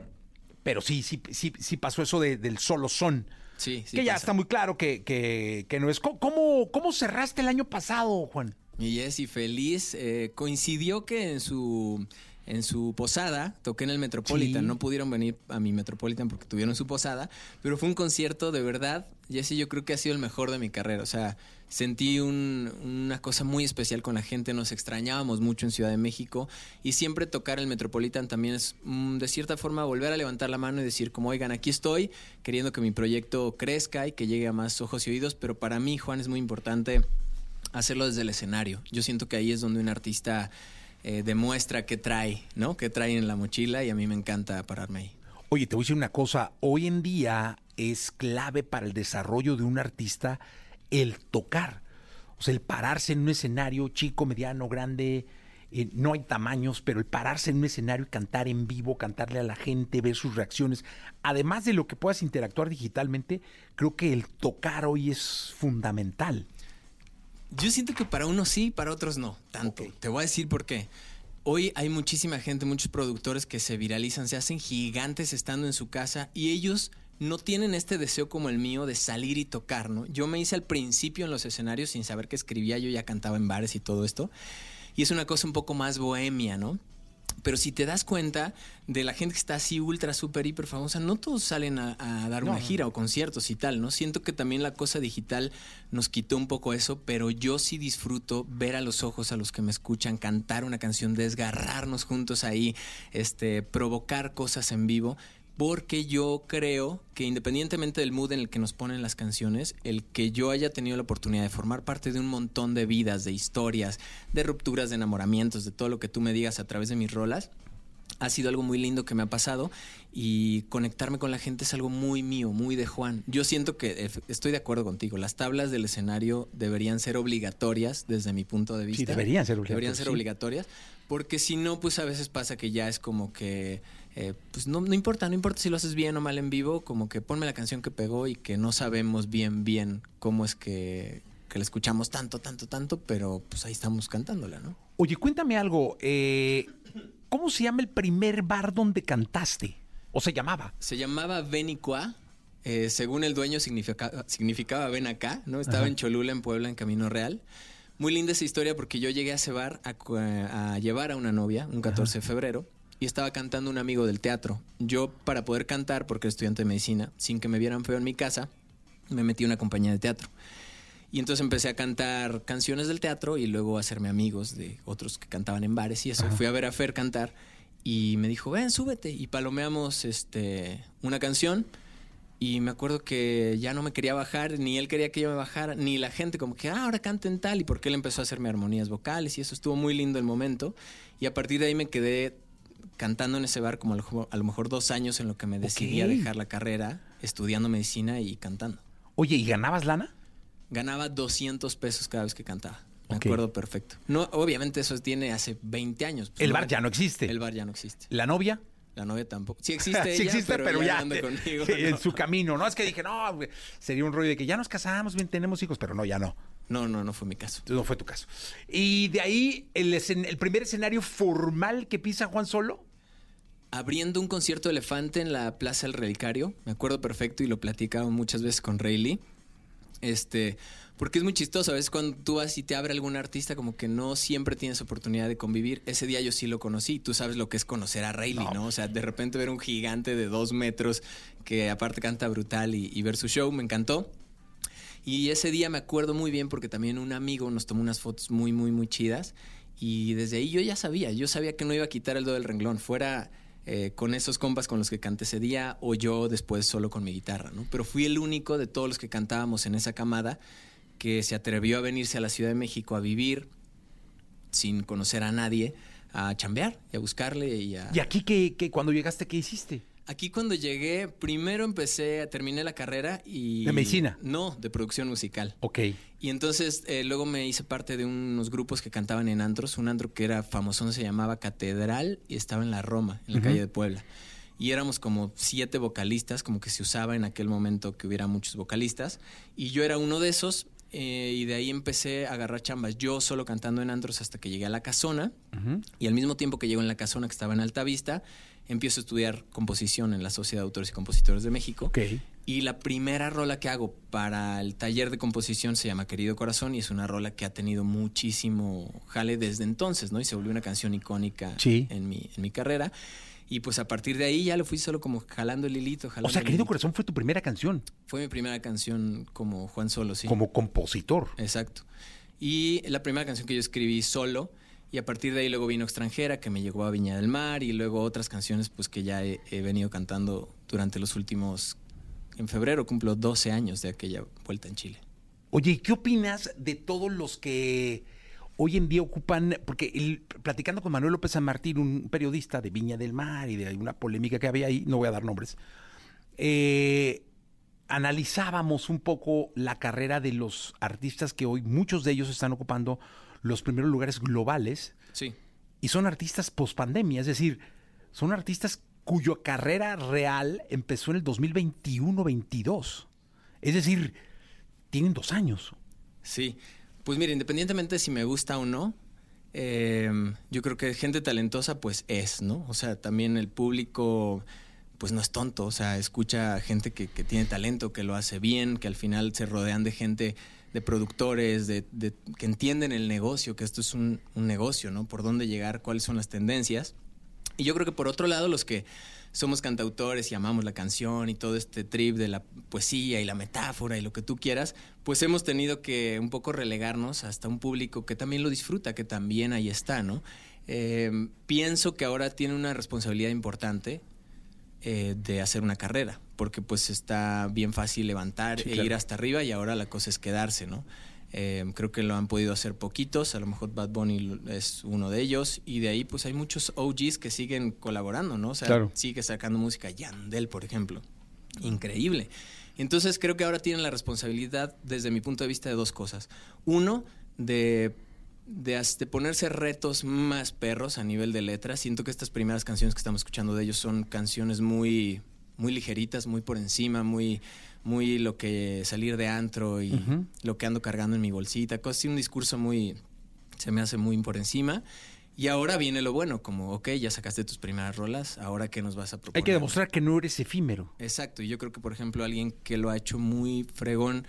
[SPEAKER 1] pero sí, sí, sí, sí pasó eso de- del solo son.
[SPEAKER 10] Sí, sí
[SPEAKER 1] que ya
[SPEAKER 10] pasa.
[SPEAKER 1] está muy claro que, que, que no es. ¿Cómo- ¿Cómo, ¿Cómo cerraste el año pasado, Juan?
[SPEAKER 10] Mi Jessy feliz. eh, coincidió que en su, en su posada toqué en el Metropolitan.
[SPEAKER 1] Sí.
[SPEAKER 10] No pudieron venir a mi Metropolitan porque tuvieron su posada, pero fue un concierto de verdad. Jessy, yo creo que ha sido el mejor de mi carrera. O sea, sentí un- una cosa muy especial con la gente. Nos extrañábamos mucho en Ciudad de México y siempre tocar el Metropolitan también es mm, de cierta forma volver a levantar la mano y decir como, oigan, aquí estoy queriendo que mi proyecto crezca y que llegue a más ojos y oídos, pero para mí, Juan, es muy importante hacerlo desde el escenario. Yo siento que ahí es donde un artista eh, demuestra qué trae, ¿no? Qué trae en la mochila y a mí me encanta pararme ahí.
[SPEAKER 1] Oye, te voy a decir una cosa. Hoy en día es clave para el desarrollo de un artista el tocar. O sea, el pararse en un escenario chico, mediano, grande. eh, no hay tamaños, pero el pararse en un escenario y cantar en vivo, cantarle a la gente, ver sus reacciones. Además de lo que puedas interactuar digitalmente, creo que el tocar hoy es fundamental.
[SPEAKER 10] Yo siento que para unos sí, para otros no, tanto. Te voy a decir por qué. Hoy hay muchísima gente, muchos productores que se viralizan, se hacen gigantes estando en su casa y ellos no tienen este deseo como el mío de salir y tocar, ¿no? Yo me hice al principio en los escenarios sin saber que escribía, yo ya cantaba en bares y todo esto. Y es una cosa un poco más bohemia, ¿no? Pero si te das cuenta de la gente que está así ultra, súper, hiper famosa, no todos salen a, a dar
[SPEAKER 1] No,
[SPEAKER 10] una
[SPEAKER 1] no.
[SPEAKER 10] gira o conciertos y tal, ¿no? Siento que también la cosa digital nos quitó un poco eso, pero yo sí disfruto ver a los ojos a los que me escuchan, cantar una canción, desgarrarnos juntos ahí, este, provocar cosas en vivo. Porque yo creo que independientemente del mood en el que nos ponen las canciones, el que yo haya tenido la oportunidad de formar parte de un montón de vidas, de historias, de rupturas, de enamoramientos, de todo lo que tú me digas a través de mis rolas, ha sido algo muy lindo que me ha pasado y conectarme con la gente es algo muy mío, muy de Juan. Yo siento que eh, estoy de acuerdo contigo. Las tablas del escenario deberían ser obligatorias desde mi punto de vista.
[SPEAKER 1] Sí, deberían ser
[SPEAKER 10] Deberían
[SPEAKER 1] obligatorias,
[SPEAKER 10] ser
[SPEAKER 1] sí.
[SPEAKER 10] obligatorias porque si no, pues a veces pasa que ya es como que, eh, pues no, no importa, no importa si lo haces bien o mal en vivo, como que ponme la canción que pegó y que no sabemos bien, bien cómo es que, que la escuchamos tanto, tanto, tanto, pero pues ahí estamos cantándola, ¿no?
[SPEAKER 1] Oye, cuéntame algo. eh, ¿Cómo se llama el primer bar donde cantaste? ¿O se llamaba?
[SPEAKER 10] Se llamaba Benicua. Eh, según el dueño significa- significaba ven acá, ¿no? Estaba
[SPEAKER 1] Ajá.
[SPEAKER 10] en Cholula, en Puebla, en Camino Real. Muy linda esa historia porque yo llegué a ese bar a llevar a una novia un 14 de febrero y estaba cantando un amigo del teatro. Yo, para poder cantar, porque era estudiante de medicina, sin que me vieran feo en mi casa, me metí a una compañía de teatro. Y entonces empecé a cantar canciones del teatro y luego a hacerme amigos de otros que cantaban en bares y eso. Fui a ver a Fer cantar y me dijo, ven, súbete. Y palomeamos este, una canción. Y me acuerdo que ya no me quería bajar, ni él quería que yo me bajara, ni la gente como que, ah, ahora canten tal, y porque él empezó a hacerme armonías vocales y eso estuvo muy lindo el momento. Y a partir de ahí me quedé cantando en ese bar como a lo, mejor dos años en lo que me decidí a dejar la carrera, estudiando medicina y cantando.
[SPEAKER 1] Oye, ¿y ganabas lana?
[SPEAKER 10] Ganaba 200 pesos cada vez que cantaba. Me acuerdo perfecto. No, obviamente eso tiene hace 20 años. Pues
[SPEAKER 1] El bar ya no existe.
[SPEAKER 10] El bar ya no existe.
[SPEAKER 1] ¿La novia?
[SPEAKER 10] La novia tampoco. Sí *laughs* existe
[SPEAKER 1] sí
[SPEAKER 10] ella,
[SPEAKER 1] existe, pero, ya,
[SPEAKER 10] conmigo. *laughs*
[SPEAKER 1] en
[SPEAKER 10] ¿no?
[SPEAKER 1] su camino, ¿no? Es que dije, no, sería un rollo de que ya nos casamos, bien, tenemos hijos, pero no, ya no.
[SPEAKER 10] No, no, no fue mi caso.
[SPEAKER 1] No fue tu caso. Y de ahí, el, primer escenario formal que pisa Juan Solo.
[SPEAKER 10] Abriendo un concierto de elefante en la Plaza del Relicario. Me acuerdo perfecto y lo platicaba muchas veces con Rayleigh. Este, porque es muy chistoso. A veces cuando tú vas y te abre algún artista, como que no siempre tienes oportunidad de convivir. Ese día yo sí lo conocí. Tú sabes lo que es conocer a Rayleigh, ¿no? O sea, de repente ver un gigante de dos metros que aparte canta brutal y, y ver su show, me encantó. Y ese día me acuerdo muy bien porque también un amigo nos tomó unas fotos muy, muy, muy chidas. Y desde ahí yo ya sabía, yo sabía que no iba a quitar el dedo del renglón, fuera eh, con esos compas con los que canté ese día o yo después solo con mi guitarra, ¿no? Pero fui el único de todos los que cantábamos en esa camada que se atrevió a venirse a la Ciudad de México a vivir sin conocer a nadie, a chambear y a buscarle y a...
[SPEAKER 1] ¿Y aquí que, cuando llegaste, qué hiciste?
[SPEAKER 10] Aquí cuando llegué, primero empecé, terminé la carrera y...
[SPEAKER 1] ¿De medicina?
[SPEAKER 10] No, de producción musical.
[SPEAKER 1] Ok.
[SPEAKER 10] Y entonces eh, luego me hice parte de unos grupos que cantaban en antros. Un antro que era famoso se llamaba Catedral y estaba en la Roma, en la calle de Puebla. Y éramos como siete vocalistas, como que se usaba en aquel momento que hubiera muchos vocalistas. Y yo era uno de esos. eh, y de ahí empecé a agarrar chambas. Yo solo cantando en antros hasta que llegué a la casona. Y al mismo tiempo que llego en la casona que estaba en Alta Vista, empiezo a estudiar composición en la Sociedad de Autores y Compositores de México.
[SPEAKER 1] Ok.
[SPEAKER 10] Y la primera rola que hago para el taller de composición se llama Querido Corazón y es una rola que ha tenido muchísimo jale desde entonces, ¿no? Y se volvió una canción icónica
[SPEAKER 1] Sí.
[SPEAKER 10] en, mi, en mi carrera. Y pues a partir de ahí ya lo fui solo como jalando el hilito, jalando
[SPEAKER 1] O sea, Querido. Corazón fue tu primera canción
[SPEAKER 10] Fue mi primera canción como Juan Solo, sí.
[SPEAKER 1] como compositor.
[SPEAKER 10] Exacto. Y la primera canción que yo escribí solo. Y a partir de ahí luego vino Extranjera, que me llegó a Viña del Mar. Y luego otras canciones pues que ya he, venido cantando durante los últimos... En febrero cumplo 12 años de aquella vuelta en Chile.
[SPEAKER 1] Oye, ¿y qué opinas de todos los que hoy en día ocupan, porque platicando con Manuel López San Martín, un periodista de Viña del Mar y de una polémica que había ahí, no voy a dar nombres, eh, analizábamos un poco la carrera de los artistas que hoy muchos de ellos están ocupando los primeros lugares globales
[SPEAKER 10] Sí.
[SPEAKER 1] y son artistas post pandemia, es decir, son artistas cuya carrera real empezó en el 2021-22. Es decir, tienen dos años.
[SPEAKER 10] Sí. Pues mira, independientemente de si me gusta o no, eh, yo creo que gente talentosa pues es, ¿no? O sea, también el público pues no es tonto, o sea, escucha gente que, que tiene talento, que lo hace bien, que al final se rodean de gente, de productores, de, de- que entienden el negocio, que esto es un, un negocio, ¿no? Por dónde llegar, cuáles son las tendencias. Y yo creo que por otro lado, los que somos cantautores y amamos la canción y todo este trip de la poesía y la metáfora y lo que tú quieras, pues hemos tenido que un poco relegarnos hasta un público que también lo disfruta, que también ahí está, ¿no? Eh, pienso que ahora tiene una responsabilidad importante eh, de hacer una carrera, porque pues está bien fácil levantar
[SPEAKER 1] Sí,
[SPEAKER 10] e
[SPEAKER 1] claro.
[SPEAKER 10] ir hasta arriba y ahora la cosa es quedarse, ¿no? Eh, creo que lo han podido hacer poquitos, a lo mejor Bad Bunny es uno de ellos, y de ahí pues hay muchos OGs que siguen colaborando, ¿no? O sea,
[SPEAKER 1] Claro.
[SPEAKER 10] sigue sacando música, Yandel, por ejemplo. Increíble. Entonces creo que ahora tienen la responsabilidad, desde mi punto de vista, de dos cosas. Uno, de, de, ponerse retos más perros a nivel de letras. Siento que estas primeras canciones que estamos escuchando de ellos son canciones muy, muy ligeritas, muy por encima, muy, muy lo que salir de antro y lo que ando cargando en mi bolsita. Cosas así, un discurso muy, se me hace muy por encima. Y ahora viene lo bueno, como, ok, ya sacaste tus primeras rolas, ahora qué nos vas a proponer.
[SPEAKER 1] Hay que demostrar que no eres efímero.
[SPEAKER 10] Exacto, y yo creo que, por ejemplo, alguien que lo ha hecho muy fregón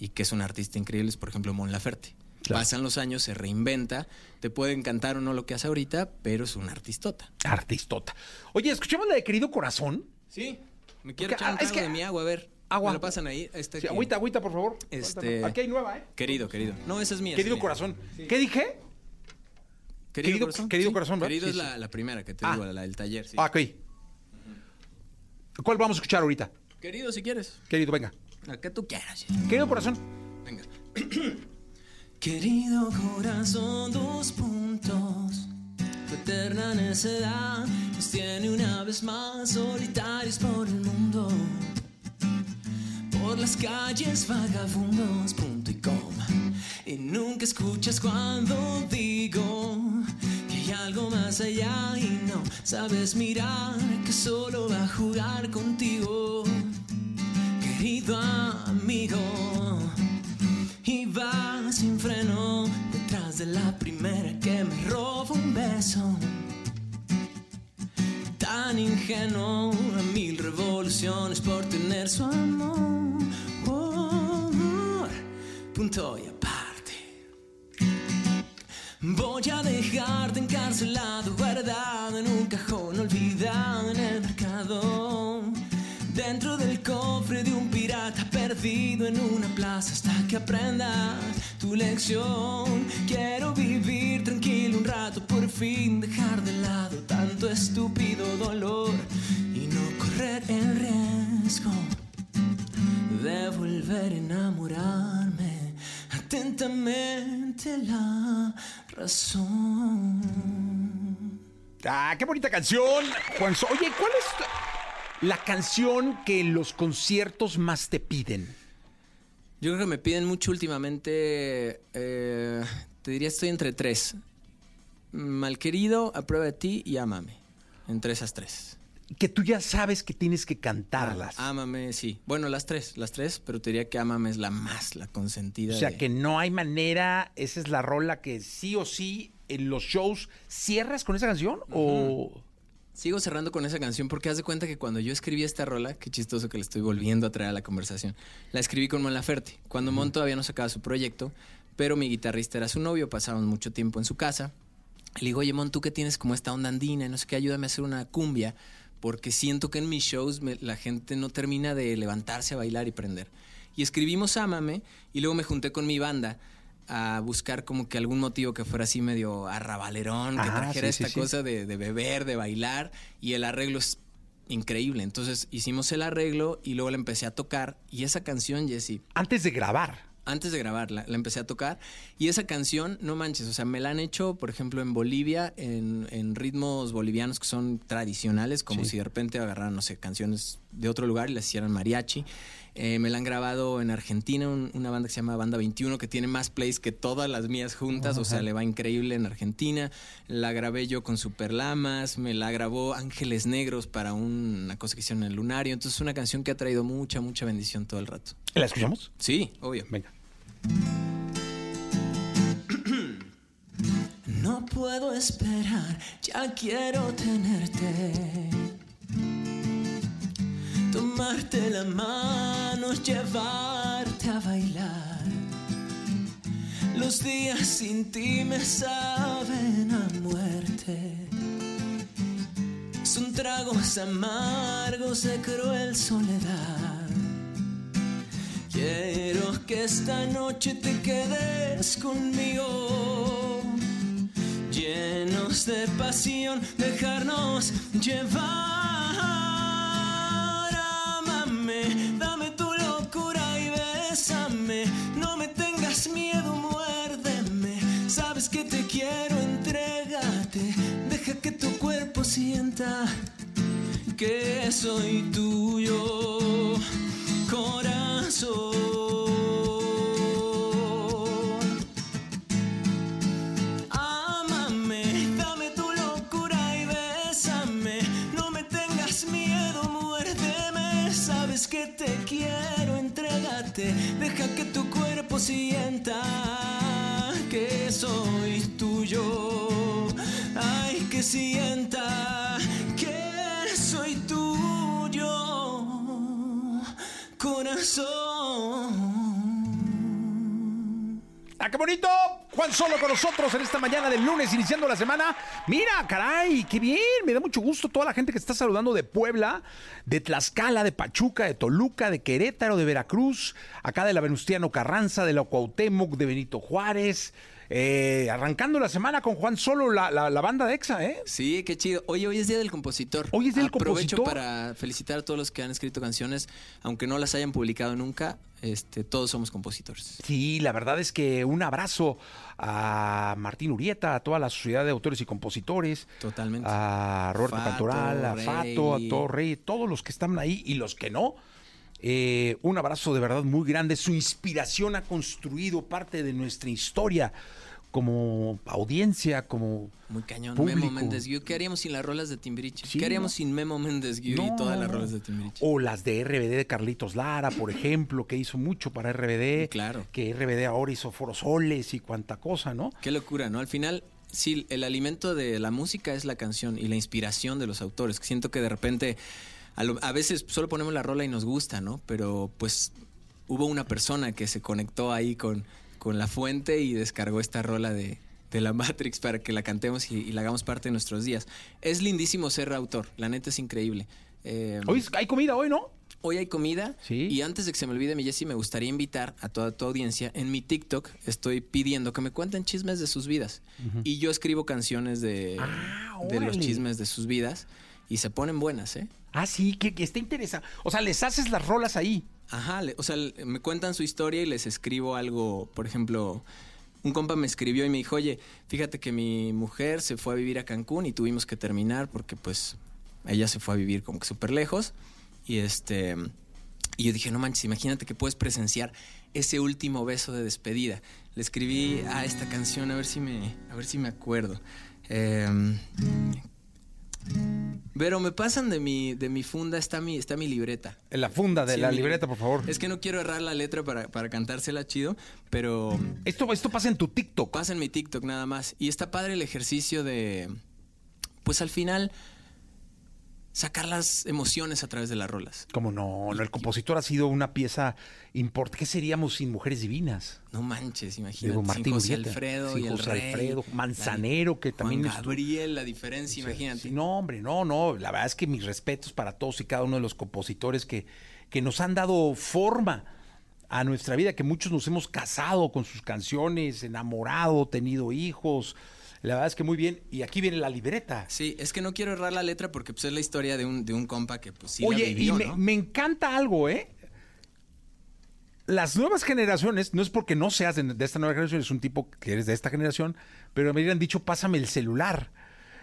[SPEAKER 10] y que es un artista increíble es, por ejemplo, Mon Laferte.
[SPEAKER 1] Claro.
[SPEAKER 10] Pasan los años, se reinventa, te puede encantar o no lo que hace ahorita, pero es un artistota.
[SPEAKER 1] Artistota. Oye, escuchemos la de Querido Corazón.
[SPEAKER 10] Sí, me quiero
[SPEAKER 1] Porque,
[SPEAKER 10] echar un
[SPEAKER 1] ah, es
[SPEAKER 10] trago
[SPEAKER 1] que-
[SPEAKER 10] de mi agua, a ver.
[SPEAKER 1] Agua.
[SPEAKER 10] ¿Me la pasan ahí? Este
[SPEAKER 1] Sí, agüita, agüita, por favor.
[SPEAKER 10] Este-
[SPEAKER 1] Aquí hay nueva, ¿eh?
[SPEAKER 10] Querido, querido. No, esa es mía.
[SPEAKER 1] Querido
[SPEAKER 10] es mía.
[SPEAKER 1] Corazón.
[SPEAKER 10] Sí.
[SPEAKER 1] ¿Qué dije?
[SPEAKER 10] Querido,
[SPEAKER 1] Querido-
[SPEAKER 10] corazón.
[SPEAKER 1] querido
[SPEAKER 10] sí.
[SPEAKER 1] corazón, ¿verdad?
[SPEAKER 10] Querido es la, la primera que te
[SPEAKER 1] Ah.
[SPEAKER 10] digo, la del taller. sí.
[SPEAKER 1] Ah, ok. ¿Cuál vamos a escuchar ahorita?
[SPEAKER 10] Querido, si quieres.
[SPEAKER 1] Querido, venga.
[SPEAKER 10] La que tú quieras.
[SPEAKER 1] Querido Corazón.
[SPEAKER 10] Venga. *clears throat*
[SPEAKER 6] Querido corazón, dos puntos. Tu eterna necedad nos tiene una vez más solitarios por el mundo. por las calles vagabundos.com y nunca escuchas cuando digo que hay algo más allá y no sabes mirar que solo va a jugar contigo, querido amigo. Y va sin freno detrás de la primera que me roba un beso tan ingenuo a mil revoluciones por tener su amor. Punto y aparte. Voy a dejarte encarcelado, guardado en un cajón, olvidado en el mercado. Dentro del cofre de un pirata perdido en una plaza hasta que aprendas tu lección. Quiero vivir tranquilo un rato, por fin dejar de lado tanto estúpido dolor y no correr el riesgo de volver a enamorarme. Atentamente la razón.
[SPEAKER 1] Ah, qué bonita canción, Oye, ¿cuál es la canción que en los conciertos más te piden?
[SPEAKER 6] Yo creo que me piden mucho últimamente. eh, te diría, estoy entre tres: Malquerido, A prueba de ti y Ámame. Entre esas tres.
[SPEAKER 1] Que tú ya sabes que tienes que cantarlas.
[SPEAKER 6] Ah, Ámame, sí. Bueno, las tres, las tres, pero te diría que Ámame es la más, la consentida.
[SPEAKER 1] o sea,
[SPEAKER 6] de-
[SPEAKER 1] que no hay manera, esa es la rola que sí o sí en los shows cierras con esa canción o...
[SPEAKER 6] Sigo cerrando con esa canción porque haz de cuenta que cuando yo escribí esta rola, qué chistoso que le estoy volviendo a traer a la conversación, la escribí con Mon Laferte, cuando Mon todavía no sacaba su proyecto, pero mi guitarrista era su novio, pasábamos mucho tiempo en su casa. Le digo, oye Mon, tú que tienes como esta onda andina y no sé qué, ayúdame a hacer una cumbia, porque siento que en mis shows me- la gente no termina de levantarse a bailar y prender. Y escribimos Ámame y luego me junté con mi banda a buscar como que algún motivo que fuera así medio arrabalerón, que trajera
[SPEAKER 1] sí,
[SPEAKER 6] esta
[SPEAKER 1] sí.
[SPEAKER 6] cosa de, de beber, de bailar, y el arreglo es increíble. Entonces hicimos el arreglo y luego la empecé a tocar. Y esa canción, Jesse,
[SPEAKER 1] Antes de grabar.
[SPEAKER 6] antes de grabarla, la empecé a tocar. Y esa canción, no manches, o sea, me la han hecho, por ejemplo, en Bolivia, en, en ritmos bolivianos que son tradicionales, como si de repente agarraran, no sé, canciones de otro lugar y las hicieran mariachi. Eh, me la han grabado en Argentina, un- una banda que se llama Banda 21, que tiene más plays que todas las mías juntas, o sea, le va increíble en Argentina. La grabé yo con Superlamas, me la grabó Ángeles Negros para un- una cosa que hicieron en el Lunario. Entonces, es una canción que ha traído mucha, mucha bendición todo el rato.
[SPEAKER 1] ¿La escuchamos?
[SPEAKER 6] Sí, obvio.
[SPEAKER 1] Venga. *clears throat*
[SPEAKER 6] No puedo esperar, ya quiero tenerte. Tomarte la mano, llevarte a bailar. Los días sin ti me saben a muerte. Son tragos amargos de cruel soledad. Quiero que esta noche te quedes conmigo, llenos de pasión, dejarnos llevar. Dame tu locura y bésame, no me tengas miedo, muérdeme. Sabes que te quiero, entrégate, deja que tu cuerpo sienta que soy tuyo, corazón. Deja que tu cuerpo sienta que soy tuyo, ay que sienta que soy tuyo, corazón.
[SPEAKER 1] ¡Ah, qué bonito! Juan Solo con nosotros en esta mañana del lunes, iniciando la semana. Mira, caray, qué bien. Me da mucho gusto toda la gente que está saludando de Puebla, de Tlaxcala, de Pachuca, de Toluca, de Querétaro, de Veracruz, acá de la Venustiano Carranza, de la Cuauhtémoc, de Benito Juárez. Eh, arrancando la semana con Juan Solo, la, la- la banda de EXA, ¿eh?
[SPEAKER 6] Sí, qué chido. Oye, hoy es Día del Compositor.
[SPEAKER 1] Hoy es Día del
[SPEAKER 6] Aprovecho
[SPEAKER 1] Compositor.
[SPEAKER 6] para felicitar a todos los que han escrito canciones, aunque no las hayan publicado nunca, este, todos somos compositores.
[SPEAKER 1] Sí, la verdad es que un abrazo a Martín Urieta, a toda la Sociedad de Autores y Compositores.
[SPEAKER 6] Totalmente.
[SPEAKER 1] A Roberto
[SPEAKER 6] Fato,
[SPEAKER 1] Cantoral, a
[SPEAKER 6] Rey.
[SPEAKER 1] Fato, a Torre, todos los que están ahí y los que no. Eh, un abrazo de verdad muy grande. Su inspiración ha construido parte de nuestra historia como audiencia, como
[SPEAKER 10] Muy cañón.
[SPEAKER 1] público.
[SPEAKER 10] Memo Méndez Guiú. ¿Qué haríamos sin las rolas de Timbiriche?
[SPEAKER 1] Sí,
[SPEAKER 10] ¿Qué haríamos
[SPEAKER 1] no.
[SPEAKER 10] sin Memo Méndez Guiú y todas las rolas de Timbiriche?
[SPEAKER 1] O las de RBD de Carlitos Lara, por ejemplo, que hizo mucho para RBD.
[SPEAKER 10] Claro.
[SPEAKER 1] Que RBD ahora hizo Forosoles y cuanta cosa, ¿no?
[SPEAKER 10] Qué locura, ¿no? Al final, sí, el alimento de la música es la canción y la inspiración de los autores. Siento que de repente, a, lo- a veces solo ponemos la rola y nos gusta, ¿no? Pero pues hubo una persona que se conectó ahí con, con la fuente y descargó esta rola de, de la *laughs* Matrix para que la cantemos y, y la hagamos parte de nuestros días. Es lindísimo ser autor, la neta es increíble. Eh,
[SPEAKER 1] Hoy hay comida, hoy, ¿no?
[SPEAKER 10] Hoy hay comida.
[SPEAKER 1] Sí.
[SPEAKER 10] Y antes de que se me olvide, mi Jessy, me gustaría invitar a toda tu audiencia. En mi TikTok estoy pidiendo que me cuenten chismes de sus vidas. Y yo escribo canciones de,
[SPEAKER 1] Ah,
[SPEAKER 10] de los chismes de sus vidas. Y se ponen buenas, ¿eh?
[SPEAKER 1] Ah, sí, que, que está interesante. O sea, les haces las rolas ahí.
[SPEAKER 10] Ajá, le- o sea, le- me cuentan su historia y les escribo algo, por ejemplo, un compa me escribió y me dijo, oye, fíjate que mi mujer se fue a vivir a Cancún y tuvimos que terminar porque pues ella se fue a vivir como que súper lejos y este, y yo dije, no manches, imagínate que puedes presenciar ese último beso de despedida. Le escribí a esta canción a ver si me, a ver si me acuerdo. Em, pero me pasan de mi, de mi funda, está mi, está mi libreta.
[SPEAKER 1] En la funda de
[SPEAKER 10] Sí,
[SPEAKER 1] la
[SPEAKER 10] mi-
[SPEAKER 1] libreta, por favor.
[SPEAKER 10] Es que no quiero errar la letra para, para cantársela chido, pero
[SPEAKER 1] Esto, esto pasa en tu TikTok.
[SPEAKER 10] pasa en mi TikTok nada más. Y está padre el ejercicio de, pues al final, sacar las emociones a través de las rolas.
[SPEAKER 1] Como no, no, el compositor ha sido una pieza importante. ¿Qué seríamos sin mujeres divinas?
[SPEAKER 10] No manches, imagínate.
[SPEAKER 1] Digo,
[SPEAKER 10] sin
[SPEAKER 1] Martín
[SPEAKER 10] José
[SPEAKER 1] Urieta,
[SPEAKER 10] Alfredo
[SPEAKER 1] sin
[SPEAKER 10] y el
[SPEAKER 1] José
[SPEAKER 10] Rey,
[SPEAKER 1] Alfredo,
[SPEAKER 10] la-
[SPEAKER 1] Manzanero, que también
[SPEAKER 10] Juan Gabriel, la diferencia, imagínate.
[SPEAKER 1] Sí, no, hombre, no, no. La verdad es que mis respetos para todos y cada uno de los compositores que, que nos han dado forma a nuestra vida, que muchos nos hemos casado con sus canciones, enamorado, tenido hijos. La verdad es que muy bien. Y aquí viene la libreta.
[SPEAKER 10] Sí, es que no quiero errar la letra porque pues, es la historia de un, de un compa que pues sí la
[SPEAKER 1] Oye,
[SPEAKER 10] vivió,
[SPEAKER 1] y me,
[SPEAKER 10] ¿no?
[SPEAKER 1] me encanta algo, ¿eh? Las nuevas generaciones, no es porque no seas de, de esta nueva generación, es un tipo que eres de esta generación, pero me hubieran dicho, pásame el celular.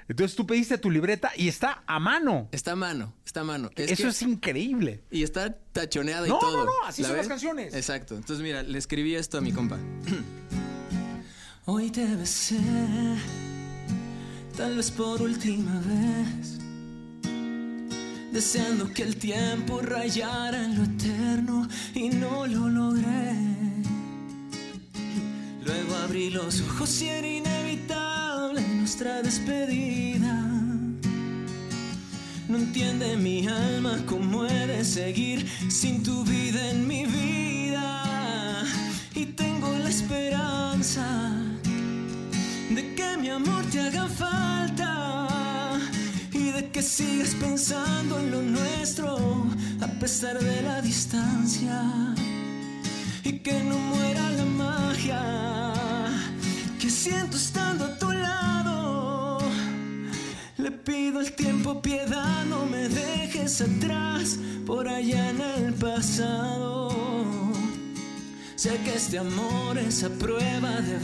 [SPEAKER 1] Entonces tú pediste tu libreta y está a mano.
[SPEAKER 10] Está a mano, está a mano.
[SPEAKER 1] Eso
[SPEAKER 10] que-
[SPEAKER 1] es increíble.
[SPEAKER 10] Y está tachoneada
[SPEAKER 1] No,
[SPEAKER 10] y todo.
[SPEAKER 1] no, no, así
[SPEAKER 10] ¿La
[SPEAKER 1] son las canciones.
[SPEAKER 10] Exacto. Entonces, mira, le escribí esto a mi compa. *clears throat* Hoy te besé, tal vez por última vez, deseando que el tiempo rayara en lo eterno y no lo logré. Luego abrí los ojos y era inevitable nuestra despedida. No entiende mi alma cómo he de seguir sin tu vida en mi vida. Y tengo la esperanza amor te haga falta y de que sigas pensando en lo nuestro a pesar de la distancia y que no muera la magia que siento estando a tu lado. Le pido al tiempo piedad, no me dejes atrás por allá en el pasado. Sé que este amor es a prueba de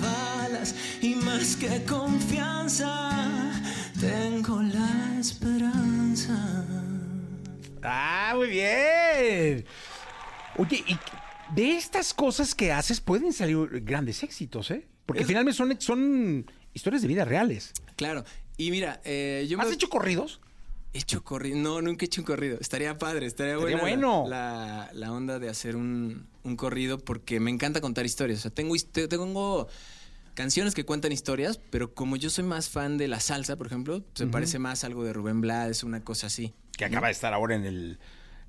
[SPEAKER 10] y más que confianza, tengo la esperanza.
[SPEAKER 1] Ah, muy bien. Oye, y de estas cosas que haces pueden salir grandes éxitos, ¿eh? Porque
[SPEAKER 10] Es-
[SPEAKER 1] finalmente son, son historias de vida reales.
[SPEAKER 10] Claro, y mira, eh, yo me-
[SPEAKER 1] ¿Has hecho corridos?
[SPEAKER 10] He hecho corrido. No, nunca he hecho un corrido. Estaría padre, estaría,
[SPEAKER 1] Estaría
[SPEAKER 10] bueno. La, la- onda de hacer un, un corrido porque me encanta contar historias. O sea, tengo, tengo canciones que cuentan historias, pero como yo soy más fan de la salsa, por ejemplo, se
[SPEAKER 1] Ujú.
[SPEAKER 10] parece más algo de Rubén Blades, una cosa así.
[SPEAKER 1] Que acaba de estar ahora en el,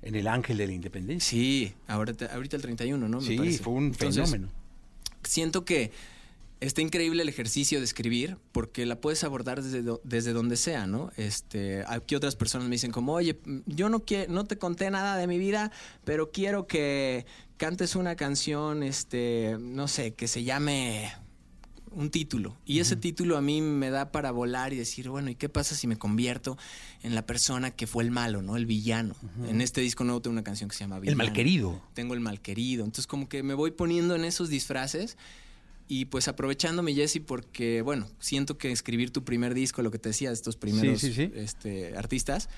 [SPEAKER 1] en el Ángel de la Independencia.
[SPEAKER 10] Sí, ahorita, ahorita el 31, ¿no? Me
[SPEAKER 1] Sí,
[SPEAKER 10] parece.
[SPEAKER 1] fue un
[SPEAKER 10] Entonces,
[SPEAKER 1] fenómeno.
[SPEAKER 10] Siento que está increíble el ejercicio de escribir porque la puedes abordar desde, do- desde donde sea, ¿no? Este, aquí otras personas me dicen como, oye, yo no quiero, no te conté nada de mi vida, pero quiero que cantes una canción, este, no sé, que se llame un título. Y ese título a mí me da para volar y decir, bueno, ¿y qué pasa si me convierto en la persona que fue el malo, ¿no? El villano. En este disco nuevo tengo una canción que se llama
[SPEAKER 1] El
[SPEAKER 10] Villano.
[SPEAKER 1] malquerido.
[SPEAKER 10] Tengo el malquerido. Entonces como que me voy poniendo en esos disfraces y pues aprovechándome, Jesse, porque, bueno, siento que escribir tu primer disco, lo que te decía, estos primeros
[SPEAKER 1] Sí, sí, sí.
[SPEAKER 10] Este, artistas,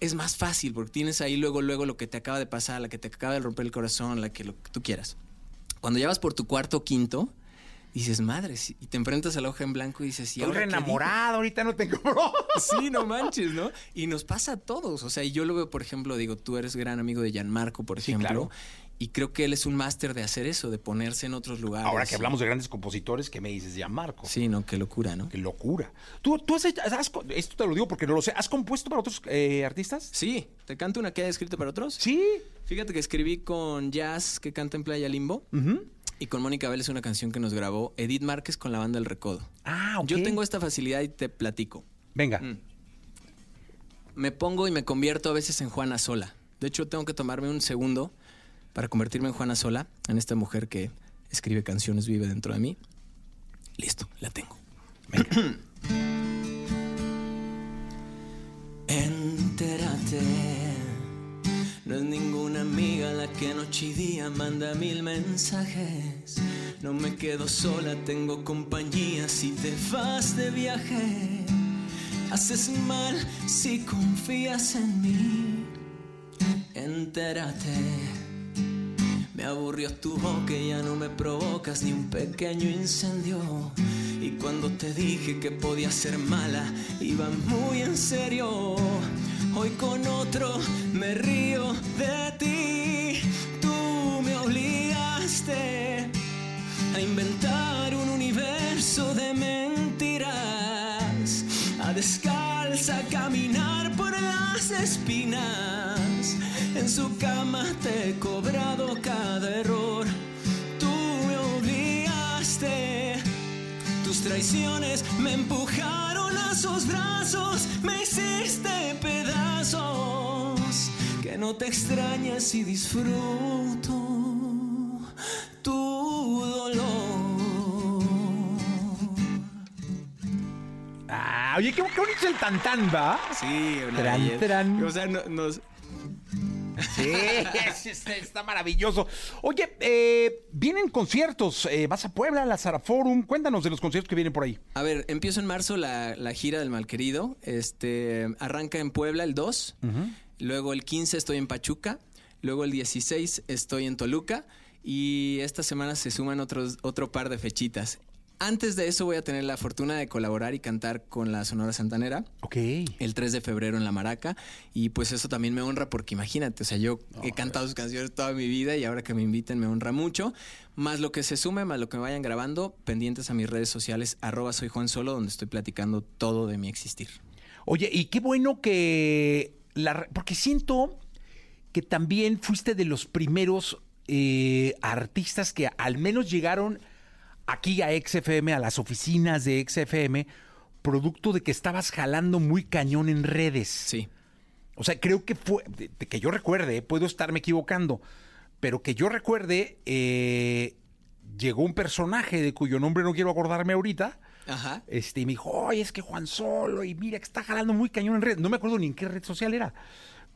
[SPEAKER 10] es más fácil porque tienes ahí luego, luego lo que te acaba de pasar, la que te acaba de romper el corazón, la que lo que tú quieras. Cuando ya vas por tu cuarto o quinto, dices, madre, sí", y te enfrentas a la hoja en blanco y dices, ¿y ahora
[SPEAKER 1] enamorado, ahorita no tengo bro.
[SPEAKER 10] Sí, no manches, ¿no? Y nos pasa a todos. O sea, y yo lo veo, por ejemplo, digo, tú eres gran amigo de Gianmarco, por
[SPEAKER 1] Sí,
[SPEAKER 10] ejemplo.
[SPEAKER 1] claro.
[SPEAKER 10] Y creo que él es un máster de hacer eso, de ponerse en otros lugares.
[SPEAKER 1] Ahora que hablamos de grandes compositores, ¿qué me dices ya, Marco?
[SPEAKER 10] Sí, no, qué locura, ¿no?
[SPEAKER 1] Qué locura. ¿Tú, tú has, hecho- has- esto te lo digo porque no lo sé, ¿has compuesto para otros eh, artistas?
[SPEAKER 10] Sí, ¿te canto una que haya escrito para otros?
[SPEAKER 1] Sí.
[SPEAKER 10] Fíjate que escribí con Jazz, que canta en Playa Limbo. Y con Mónica Vélez una canción que nos grabó Edith Márquez con la banda El Recodo.
[SPEAKER 1] Ah, ok.
[SPEAKER 10] Yo tengo esta facilidad y te platico.
[SPEAKER 1] Venga.
[SPEAKER 10] Mm. Me pongo y me convierto a veces en Juana Sola. De hecho, tengo que tomarme un segundo para convertirme en Juana Sola, en esta mujer que escribe canciones, vive dentro de mí. Listo, la tengo. *clears throat* Entérate, no es ninguna amiga la que noche y día manda mil mensajes. No me quedo sola, tengo compañía si te vas de viaje. Haces mal si confías en mí. Entérate. Me aburrió tu boca y ya no me provocas ni un pequeño incendio. Y cuando te dije que podía ser mala, iba muy en serio. Hoy con otro me río de ti. Tú me obligaste a inventar un universo de mentiras. A descalza caminar por las espinas. En su cama te he cobrado cada error. Tú me obligaste. Traiciones me empujaron a sus brazos. Me hiciste pedazos. Que no te extrañes y disfruto tu dolor.
[SPEAKER 1] Ah, oye, qué, qué bonito el tantán, ¿va?
[SPEAKER 10] Sí, una
[SPEAKER 1] Tran, tran.
[SPEAKER 10] O sea, no- nos,
[SPEAKER 1] Sí, *laughs* es- es- está maravilloso. Oye, eh, vienen conciertos. eh, vas a Puebla, a la Zara Forum. Cuéntanos de los conciertos que vienen por ahí.
[SPEAKER 10] A ver, empiezo en marzo la, la gira del Malquerido. Este, arranca en Puebla el 2. Luego el 15 estoy en Pachuca. Luego el 16 estoy en Toluca. Y esta semana se suman otros, otro par de fechitas. Antes de eso voy a tener la fortuna de colaborar y cantar con la Sonora Santanera.
[SPEAKER 1] Ok.
[SPEAKER 10] El 3 de febrero en La Maraca. Y pues eso también me honra porque imagínate, o sea, yo he cantado sus canciones toda mi vida y ahora que me inviten me honra mucho. Más lo que se sume, más lo que me vayan grabando, pendientes a mis redes sociales, arroba soy Juan Solo, donde estoy platicando todo de mi existir.
[SPEAKER 1] Oye, y qué bueno que... La, porque siento que también fuiste de los primeros eh, artistas que al menos llegaron aquí a XFM, a las oficinas de XFM, producto de que estabas jalando muy cañón en redes.
[SPEAKER 10] Sí.
[SPEAKER 1] O sea, creo que fue, de- de que yo recuerde, puedo estarme equivocando, pero que yo recuerde, eh, llegó un personaje de cuyo nombre no quiero acordarme ahorita,
[SPEAKER 10] Ajá.
[SPEAKER 1] este, y me dijo, oye, es que Juan Solo, y mira que está jalando muy cañón en red. No me acuerdo ni en qué red social era.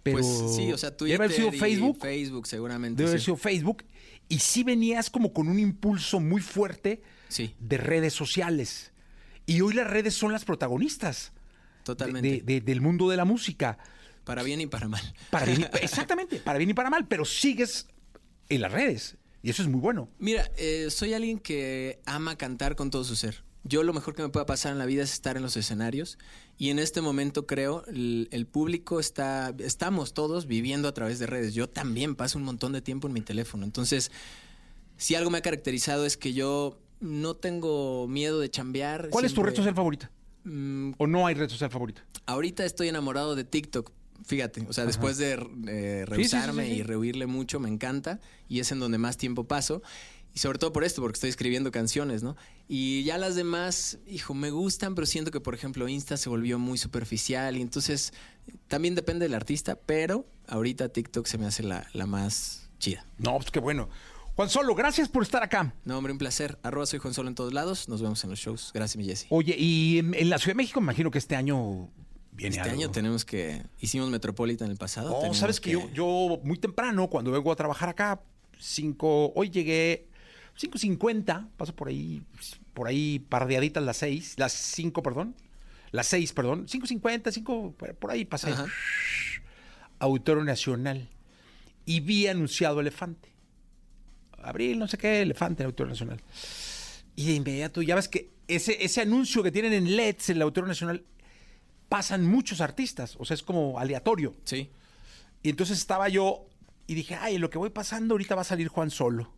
[SPEAKER 1] Pero
[SPEAKER 10] Pues sí, o sea,
[SPEAKER 1] Debe haber
[SPEAKER 10] Twitter
[SPEAKER 1] sido Facebook.
[SPEAKER 10] Facebook seguramente.
[SPEAKER 1] Debe haber
[SPEAKER 10] sí.
[SPEAKER 1] sido Facebook. Y sí venías como con un impulso muy fuerte
[SPEAKER 10] Sí.
[SPEAKER 1] de redes sociales. Y hoy las redes son las protagonistas
[SPEAKER 10] Totalmente.
[SPEAKER 1] de- de- del mundo de la música.
[SPEAKER 10] Para bien y para mal.
[SPEAKER 1] Para bien y- *laughs* exactamente, para bien y para mal, pero sigues en las redes. Y eso es muy bueno.
[SPEAKER 10] Mira, eh, soy alguien que ama cantar con todo su ser. Yo lo mejor que me pueda pasar en la vida es estar en los escenarios y en este momento creo el, el público está, estamos todos viviendo a través de redes. Yo también paso un montón de tiempo en mi teléfono. Entonces, si algo me ha caracterizado es que yo no tengo miedo de chambear.
[SPEAKER 1] ¿Cuál es tu red
[SPEAKER 10] siempre-
[SPEAKER 1] social favorita?
[SPEAKER 10] Mm,
[SPEAKER 1] ¿O no hay red social favorita?
[SPEAKER 10] Ahorita estoy enamorado de TikTok. Fíjate, o sea, después de eh,
[SPEAKER 1] Sí, sí,
[SPEAKER 10] revisarme
[SPEAKER 1] sí, sí.
[SPEAKER 10] y rehuirle mucho, me encanta y es en donde más tiempo paso. Y sobre todo por esto, porque estoy escribiendo canciones, ¿no? Y ya las demás, hijo, me gustan, pero siento que, por ejemplo, Insta se volvió muy superficial y entonces también depende del artista, pero ahorita TikTok se me hace la, la más chida.
[SPEAKER 1] No, pues qué bueno. Juan Solo, gracias por estar acá.
[SPEAKER 10] No, hombre, un placer. Arroba soy Juan Solo en todos lados. Nos vemos en los shows. Gracias, mi Jessy.
[SPEAKER 1] Oye, y en, en la Ciudad de México me imagino que este año viene
[SPEAKER 10] Este
[SPEAKER 1] algo.
[SPEAKER 10] año tenemos que... Hicimos Metropolitan el pasado.
[SPEAKER 1] No,
[SPEAKER 10] tenemos
[SPEAKER 1] sabes que, yo, yo muy temprano, cuando vengo a trabajar acá, cinco, hoy llegué 5.50, paso por ahí, por ahí pardeaditas las seis, las cinco, perdón, las seis, perdón, 5.50, cinco, por por ahí pasé.
[SPEAKER 10] Ajá.
[SPEAKER 1] Auditorio Nacional y vi anunciado Elefante. Abril, no sé qué, Elefante en Auditorio Nacional. Y de inmediato, ya ves que ese, ese anuncio que tienen en LEDs en el Auditorio Nacional, pasan muchos artistas, o sea, es como aleatorio.
[SPEAKER 10] Sí.
[SPEAKER 1] Y entonces estaba yo y dije, ay, lo que voy pasando ahorita va a salir Juan Solo.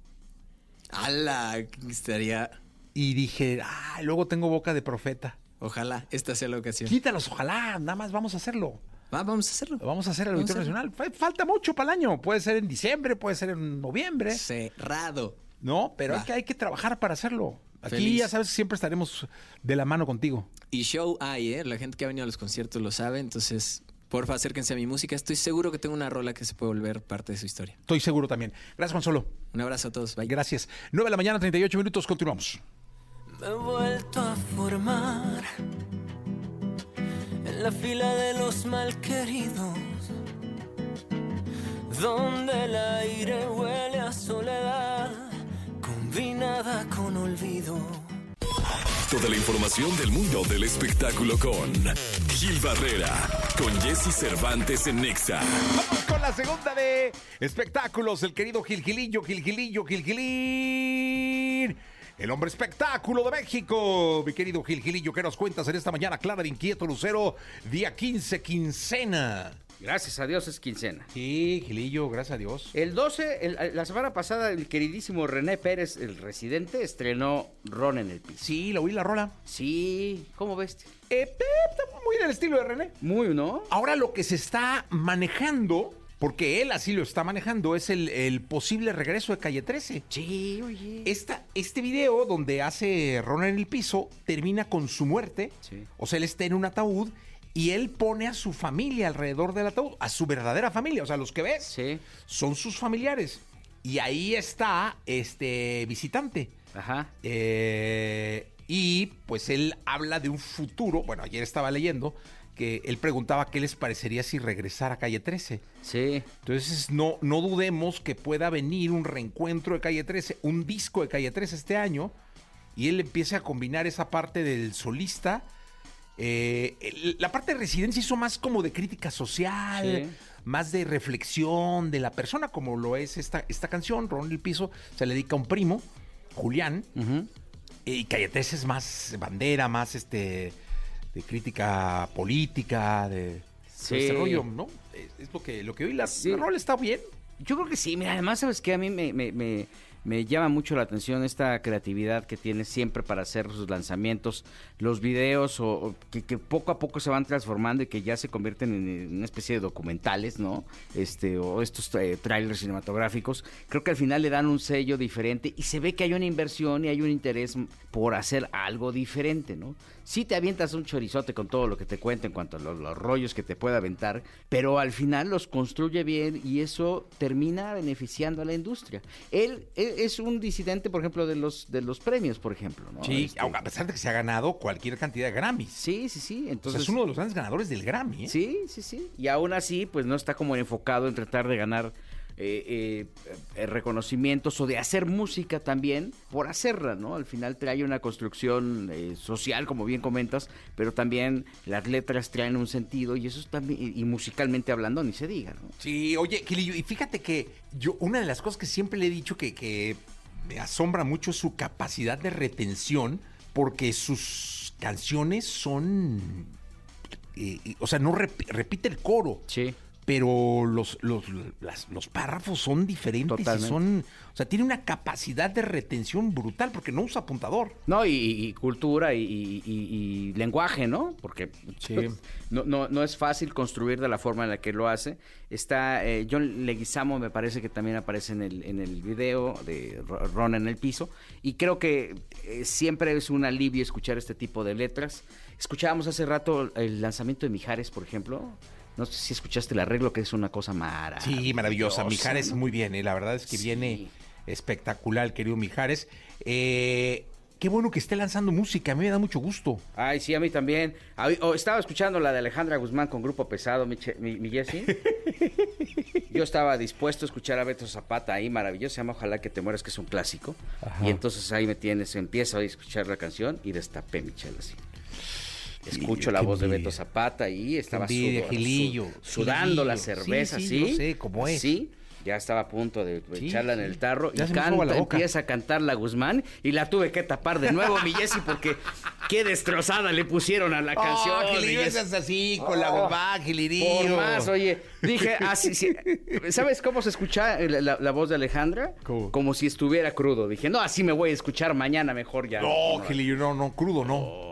[SPEAKER 10] ¡Hala! Estaría.
[SPEAKER 1] Y dije, ah, luego tengo boca de profeta.
[SPEAKER 10] Ojalá esta sea la ocasión.
[SPEAKER 1] Quítalos, ojalá, nada más vamos a hacerlo.
[SPEAKER 10] Va, vamos a hacerlo.
[SPEAKER 1] Lo vamos a hacer el Auditorio. Nacional. Fa- Falta mucho para el año. Puede ser en diciembre, puede ser en noviembre.
[SPEAKER 10] Cerrado.
[SPEAKER 1] No, pero hay que, hay que trabajar para hacerlo. Aquí
[SPEAKER 10] Feliz.
[SPEAKER 1] ya sabes, siempre estaremos de la mano contigo.
[SPEAKER 10] Y show hay, ¿eh? La gente que ha venido a los conciertos lo sabe. Entonces, porfa, acérquense a mi música. Estoy seguro que tengo una rola que se puede volver parte de su historia.
[SPEAKER 1] Estoy seguro también. Gracias, Juan Solo.
[SPEAKER 10] Un abrazo a todos. Bye.
[SPEAKER 1] Gracias. 9 de la mañana, 38 minutos. Continuamos.
[SPEAKER 6] Me he vuelto a formar en la fila de los malqueridos, donde el aire huele a soledad, combinada con olvido.
[SPEAKER 2] Toda la información del mundo del espectáculo con Gil Barrera, con Jesse Cervantes en Nexa.
[SPEAKER 1] Vamos con la segunda de espectáculos. El querido Gilgilillo, Gilgilillo, Gilgilín. El hombre espectáculo de México. Mi querido Gilgilillo, ¿qué nos cuentas en esta mañana clara de inquieto Lucero? Día 15, quincena.
[SPEAKER 7] Gracias a Dios es quincena.
[SPEAKER 1] Sí, Gilillo, gracias a Dios.
[SPEAKER 7] El 12, el- la semana pasada, el queridísimo René Pérez, el residente, estrenó Ron en el piso.
[SPEAKER 1] Sí, lo oí la rola.
[SPEAKER 7] Sí, ¿cómo ves?
[SPEAKER 1] Eh, eh, está muy en el estilo de René.
[SPEAKER 7] Muy, ¿no?
[SPEAKER 1] Ahora lo que se está manejando, porque él así lo está manejando, es el, el posible regreso de Calle 13.
[SPEAKER 7] Sí, oye.
[SPEAKER 1] Esta, este video donde hace Ron en el piso termina con su muerte.
[SPEAKER 7] Sí.
[SPEAKER 1] O sea, él está en un ataúd y él pone a su familia alrededor del ataúd, a su verdadera familia. O sea, los que ves
[SPEAKER 7] Sí.
[SPEAKER 1] son sus familiares. Y ahí está este visitante.
[SPEAKER 7] Ajá.
[SPEAKER 1] Eh, y pues él habla de un futuro. Bueno, ayer estaba leyendo que él preguntaba qué les parecería si regresara a Calle 13.
[SPEAKER 7] Sí.
[SPEAKER 1] Entonces no, no dudemos que pueda venir un reencuentro de Calle 13, un disco de Calle 13 este año, y él empiece a combinar esa parte del solista. Eh, el- la parte de residencia hizo más como de crítica social,
[SPEAKER 7] Sí.
[SPEAKER 1] más de reflexión de la persona, como lo es esta, esta canción, Ron el Piso, se le dedica a un primo, Julián,
[SPEAKER 7] Ujú.
[SPEAKER 1] y Calle 13 es más bandera, más este de crítica política, de
[SPEAKER 7] Sí.
[SPEAKER 1] este rollo, ¿no? Es, es lo que lo que oí, la,
[SPEAKER 7] Sí.
[SPEAKER 1] la rola está bien.
[SPEAKER 7] Yo creo que sí, mira, además, ¿sabes qué? A mí me, me, me, me llama mucho la atención esta creatividad que tiene siempre para hacer sus lanzamientos, los videos, o, o que, que poco a poco se van transformando y que ya se convierten en, una especie de documentales, ¿no? Este, o estos eh, trailers cinematográficos. Creo que al final le dan un sello diferente y se ve que hay una inversión y hay un interés por hacer algo diferente, ¿no? Sí te avientas un chorizote con todo lo que te cuenta en cuanto a los, los rollos que te puede aventar, pero al final los construye bien y eso termina beneficiando a la industria. Él, él es un disidente, por ejemplo, de los de los premios, por ejemplo, ¿no?
[SPEAKER 1] Sí,
[SPEAKER 7] Este,
[SPEAKER 1] a pesar de que se ha ganado cualquier cantidad de Grammys.
[SPEAKER 7] sí, sí, sí.
[SPEAKER 1] O sea,
[SPEAKER 7] Entonces
[SPEAKER 1] es uno de los grandes ganadores del Grammy. ¿eh?
[SPEAKER 7] Sí, sí, sí. Y aún así, pues no está como enfocado en tratar de ganar eh, eh, eh, reconocimientos o de hacer música también por hacerla, ¿no? Al final trae una construcción eh, social, como bien comentas, pero también las letras traen un sentido y eso es también, y, y musicalmente hablando, ni se diga, ¿no?
[SPEAKER 1] Sí, oye, Kilillo, y fíjate que yo, una de las cosas que siempre le he dicho que, que me asombra mucho es su capacidad de retención, porque sus canciones son. eh, o sea, no rep- repite el coro.
[SPEAKER 7] Sí.
[SPEAKER 1] Pero los, los, las- los párrafos son diferentes y son. O sea, tiene una capacidad de retención brutal porque no usa apuntador.
[SPEAKER 7] No, y, y cultura y, y- y- y lenguaje, ¿no? Porque
[SPEAKER 1] Sí.
[SPEAKER 7] no, no, no es fácil construir de la forma en la que lo hace. Está eh, John Leguizamo, me parece que también aparece en el, en el video de Ro- Ron en el piso. Y creo que eh, siempre es un alivio escuchar este tipo de letras. Escuchábamos hace rato el lanzamiento de Mijares, por ejemplo. No sé si escuchaste el arreglo, que es una cosa maravillosa.
[SPEAKER 1] Sí, maravillosa. Mijares
[SPEAKER 7] ¿no?
[SPEAKER 1] muy bien, ¿eh? la verdad es que
[SPEAKER 7] Sí.
[SPEAKER 1] viene espectacular, querido Mijares. Eh, qué bueno que esté lanzando música, a mí me da mucho gusto.
[SPEAKER 7] Ay, sí, a mí también. Oh, estaba escuchando la de Alejandra Guzmán con Grupo Pesado, mi, mi. *laughs* Yo estaba dispuesto a escuchar a Beto Zapata ahí, maravilloso. Se llama Ojalá que te mueras, que es un clásico.
[SPEAKER 1] Ajá.
[SPEAKER 7] Y entonces ahí me tienes, empiezo a escuchar la canción y destapé mi chela así. Escucho la voz de. Beto Zapata y estaba
[SPEAKER 1] envidia,
[SPEAKER 7] sudor- sudando la cerveza,
[SPEAKER 1] Sí,
[SPEAKER 7] ¿sí?
[SPEAKER 1] sí, yo sé cómo es.
[SPEAKER 7] Sí, ya estaba a punto de
[SPEAKER 1] Sí,
[SPEAKER 7] echarla en el tarro
[SPEAKER 1] Ya
[SPEAKER 7] y canta,
[SPEAKER 1] la
[SPEAKER 7] empieza a cantar la Guzmán y la tuve que tapar de nuevo, mi Jessy, porque qué destrozada le pusieron a la canción.
[SPEAKER 1] Oh,
[SPEAKER 7] Jessy.
[SPEAKER 1] es así, con la
[SPEAKER 7] Oh,
[SPEAKER 1] Guzmán, Gilirillo.
[SPEAKER 7] Por más, oye, dije, *laughs* así, sí, ¿sabes cómo se escucha la, la- la voz de Alejandra?
[SPEAKER 1] ¿Cómo?
[SPEAKER 7] Como si estuviera crudo. Dije, no, así me voy a escuchar mañana mejor ya.
[SPEAKER 1] No, Gilillo, no, no, crudo, no.
[SPEAKER 7] No, no, no.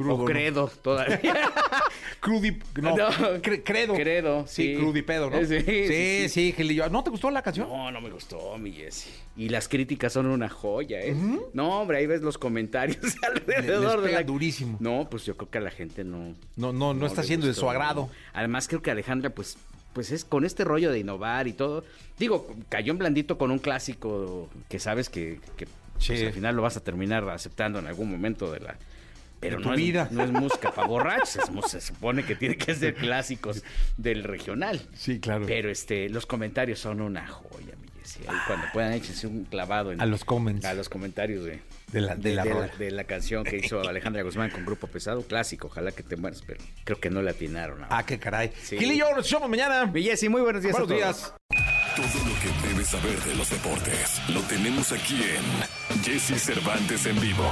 [SPEAKER 1] Crudo,
[SPEAKER 7] o
[SPEAKER 1] no.
[SPEAKER 7] credo todavía. *laughs*
[SPEAKER 1] Crudi, no,
[SPEAKER 7] No.
[SPEAKER 1] cre- credo.
[SPEAKER 7] Credo,
[SPEAKER 1] Sí,
[SPEAKER 7] sí.
[SPEAKER 1] crudipedo, ¿no?
[SPEAKER 7] Sí, sí, sí.
[SPEAKER 1] sí, Gilillo. ¿No te gustó la canción?
[SPEAKER 7] No, no me gustó, mi Jessy. Y las críticas son una joya, ¿eh? No, hombre, ahí ves los comentarios *laughs* alrededor
[SPEAKER 1] les
[SPEAKER 7] de la...
[SPEAKER 1] durísimo.
[SPEAKER 7] No, pues yo creo que a la gente no...
[SPEAKER 1] No, no, no, está siendo de su agrado.
[SPEAKER 7] Además, creo que Alejandra, pues, pues es con este rollo de innovar y todo. Digo, cayó en blandito con un clásico que sabes que, que, pues,
[SPEAKER 1] Sí.
[SPEAKER 7] al final lo vas a terminar aceptando en algún momento de la. Pero
[SPEAKER 1] De
[SPEAKER 7] no
[SPEAKER 1] tu
[SPEAKER 7] es,
[SPEAKER 1] vida.
[SPEAKER 7] no es música para borrachos, es se supone que tiene que ser clásicos del regional.
[SPEAKER 1] Sí, claro.
[SPEAKER 7] Pero este, los comentarios son una joya, mi Jessy. Ahí cuando puedan échense un clavado en
[SPEAKER 1] A los comments.
[SPEAKER 7] a los comentarios de,
[SPEAKER 1] De la- de la
[SPEAKER 7] de la canción que hizo Alejandra Guzmán con Grupo Pesado, clásico, ojalá que te mueras, pero creo que no le atinaron.
[SPEAKER 1] Ah, qué caray.
[SPEAKER 7] Sí.
[SPEAKER 1] Gilillo, nos escuchamos mañana.
[SPEAKER 7] Mi Jessy, muy buenos días. a
[SPEAKER 1] Buenos
[SPEAKER 7] todos.
[SPEAKER 1] días.
[SPEAKER 2] Todo lo que debes saber de los deportes lo tenemos aquí en Jesse Cervantes en vivo.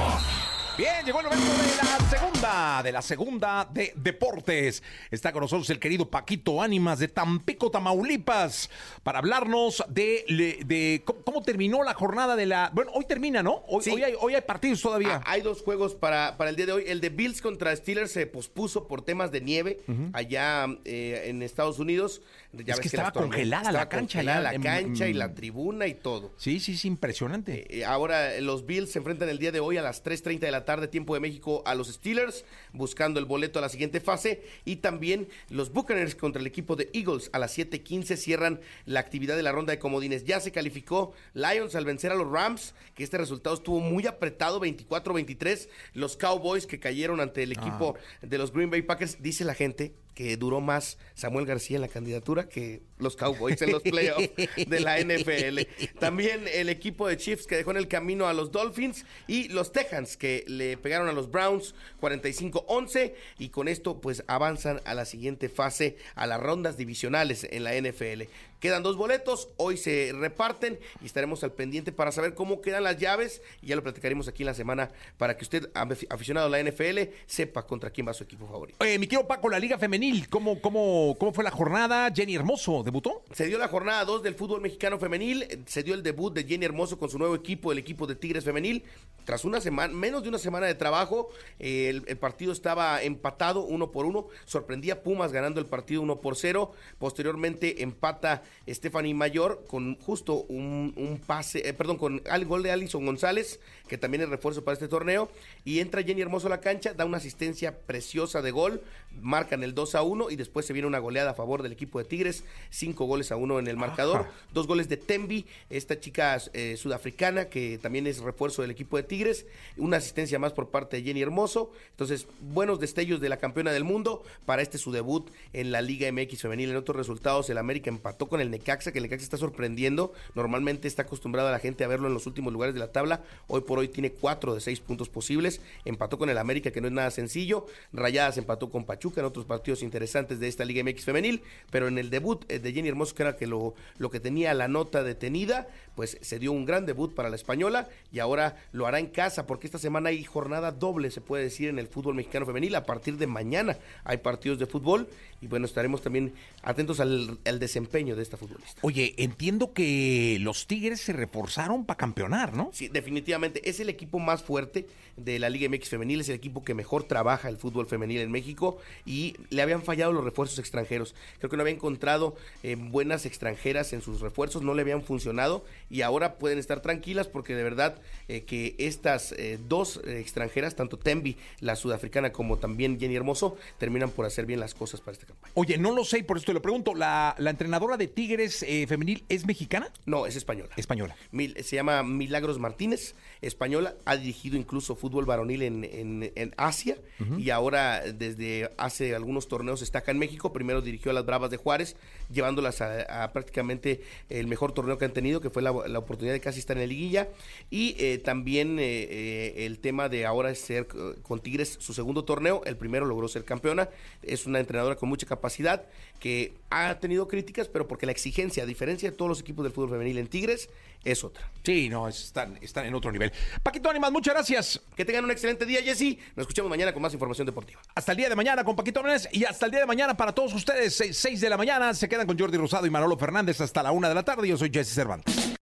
[SPEAKER 1] Bien, llegó el momento de la segunda, de la segunda de deportes. Está con nosotros el querido Paquito Ánimas de Tampico, Tamaulipas, para hablarnos de, cómo, cómo terminó la jornada de la... Bueno, hoy termina, ¿no? Hoy,
[SPEAKER 8] Sí.
[SPEAKER 1] hoy hay, hoy hay partidos todavía.
[SPEAKER 8] Ah, hay dos juegos para, para el día de hoy. El de Bills contra Steelers se pospuso por temas de nieve allá eh, en Estados Unidos. Ya
[SPEAKER 1] Es
[SPEAKER 8] ves
[SPEAKER 1] que estaba congelada la cancha
[SPEAKER 8] congelada la cancha y la tribuna y todo.
[SPEAKER 1] Sí, sí, sí, impresionante.
[SPEAKER 8] Eh, ahora eh, los Bills se enfrentan el día de hoy a las 3.30 de la tarde, tiempo de México, a los Steelers, buscando el boleto a la siguiente fase. Y también los Buccaneers contra el equipo de Eagles a las 7.15 cierran la actividad de la ronda de comodines. Ya se calificó Lions al vencer a los Rams, que este resultado estuvo muy apretado, 24-23. Los Cowboys que cayeron ante el equipo de los Green Bay Packers, dice la gente que duró más Samuel García en la candidatura que los Cowboys en los *laughs* playoffs de la NFL. También el equipo de Chiefs que dejó en el camino a los Dolphins y los Texans que le pegaron a los Browns 45-11 y con esto pues avanzan a la siguiente fase, a las rondas divisionales en la NFL. Quedan dos boletos, hoy se reparten y estaremos al pendiente para saber cómo quedan las llaves y ya lo platicaremos aquí en la semana para que usted, afi- aficionado a la NFL, sepa contra quién va su equipo favorito.
[SPEAKER 1] Mi querido Paco, la Liga Femenil, ¿cómo, cómo, ¿cómo fue la jornada? Jenny Hermoso, ¿debutó?
[SPEAKER 8] Se dio la jornada 2 del fútbol mexicano femenil, se dio el debut de Jenny Hermoso con su nuevo equipo, el equipo de Tigres Femenil. Tras una semana, menos de una semana de trabajo, eh, el, el partido estaba empatado uno por uno. Sorprendía Pumas ganando el partido uno por cero. Posteriormente empata Stephanie Mayor con justo un, un pase, eh, perdón, con el gol de Alison González, que también es refuerzo para este torneo. Y entra Jenny Hermoso a la cancha, da una asistencia preciosa de gol, marcan el 2 a 1 y después se viene una goleada a favor del equipo de Tigres, cinco goles a uno en el marcador, dos goles de Tembi, esta chica eh, sudafricana que también es refuerzo del equipo de Tigres, una asistencia más por parte de Jenny Hermoso, entonces buenos destellos de la campeona del mundo para este su debut en la Liga MX femenil. En otros resultados el América empató con el Necaxa, que el Necaxa está sorprendiendo, normalmente está acostumbrada la gente a verlo en los últimos lugares de la tabla, hoy por hoy tiene cuatro de seis puntos posibles, empató con el América que no es nada sencillo, Rayadas empató con Pachuca en otros partidos interesantes de esta Liga MX femenil, pero en el debut eh, de Jenny Hermoso, que era que lo, lo que tenía la nota detenida, pues se dio un gran debut para la española y ahora lo hará en casa porque esta semana hay jornada doble, se puede decir, en el fútbol mexicano femenil. A partir de mañana. Hay partidos de fútbol y bueno, estaremos también atentos al, al desempeño de esta futbolista.
[SPEAKER 1] Oye, entiendo que los Tigres se reforzaron para campeonar, ¿no?
[SPEAKER 8] Sí, definitivamente es el equipo más fuerte de la Liga MX femenil, es el equipo que mejor trabaja el fútbol femenil en México y le habían fallado los refuerzos extranjeros. Creo que no había encontrado eh, buenas extranjeras en sus refuerzos, no le habían funcionado y ahora pueden estar tranquilas porque de verdad eh, que estas eh, dos extranjeras, tanto Tembi, la sudafricana, como también Jenny Hermoso, terminan por hacer bien las cosas para esta campaña.
[SPEAKER 1] Oye, no lo sé y por eso te lo pregunto. ¿La, la entrenadora de Tigres eh, femenil es mexicana?
[SPEAKER 8] No, es española.
[SPEAKER 1] Española.
[SPEAKER 8] Mil- se llama Milagros Martínez, española, ha dirigido incluso fútbol varonil en, en- en Asia y ahora desde hace algunos torneos está acá en México. Primero dirigió a las Bravas de Juárez, llevándolas a, a prácticamente el mejor torneo que han tenido, que fue la, la oportunidad de casi estar en la liguilla. Y eh, también eh, el tema de ahora es ser con Tigres su segundo torneo. El primero logró ser campeona. Es una entrenadora con mucha capacidad que ha tenido críticas, pero porque la exigencia, a diferencia de todos los equipos del fútbol femenil en Tigres, es otra.
[SPEAKER 1] Sí, no, están, están en otro nivel. Paquito Ánimas, muchas gracias.
[SPEAKER 8] Que tengan un excelente día, Jesse. Nos escuchamos mañana con más información deportiva.
[SPEAKER 1] Hasta el día de mañana con Paquito Ánimas y hasta el día de mañana para todos ustedes, 6 de la mañana. Se quedan con Jordi Rosado y Manolo Fernández hasta la una de la tarde. Yo soy Jesse Cervantes.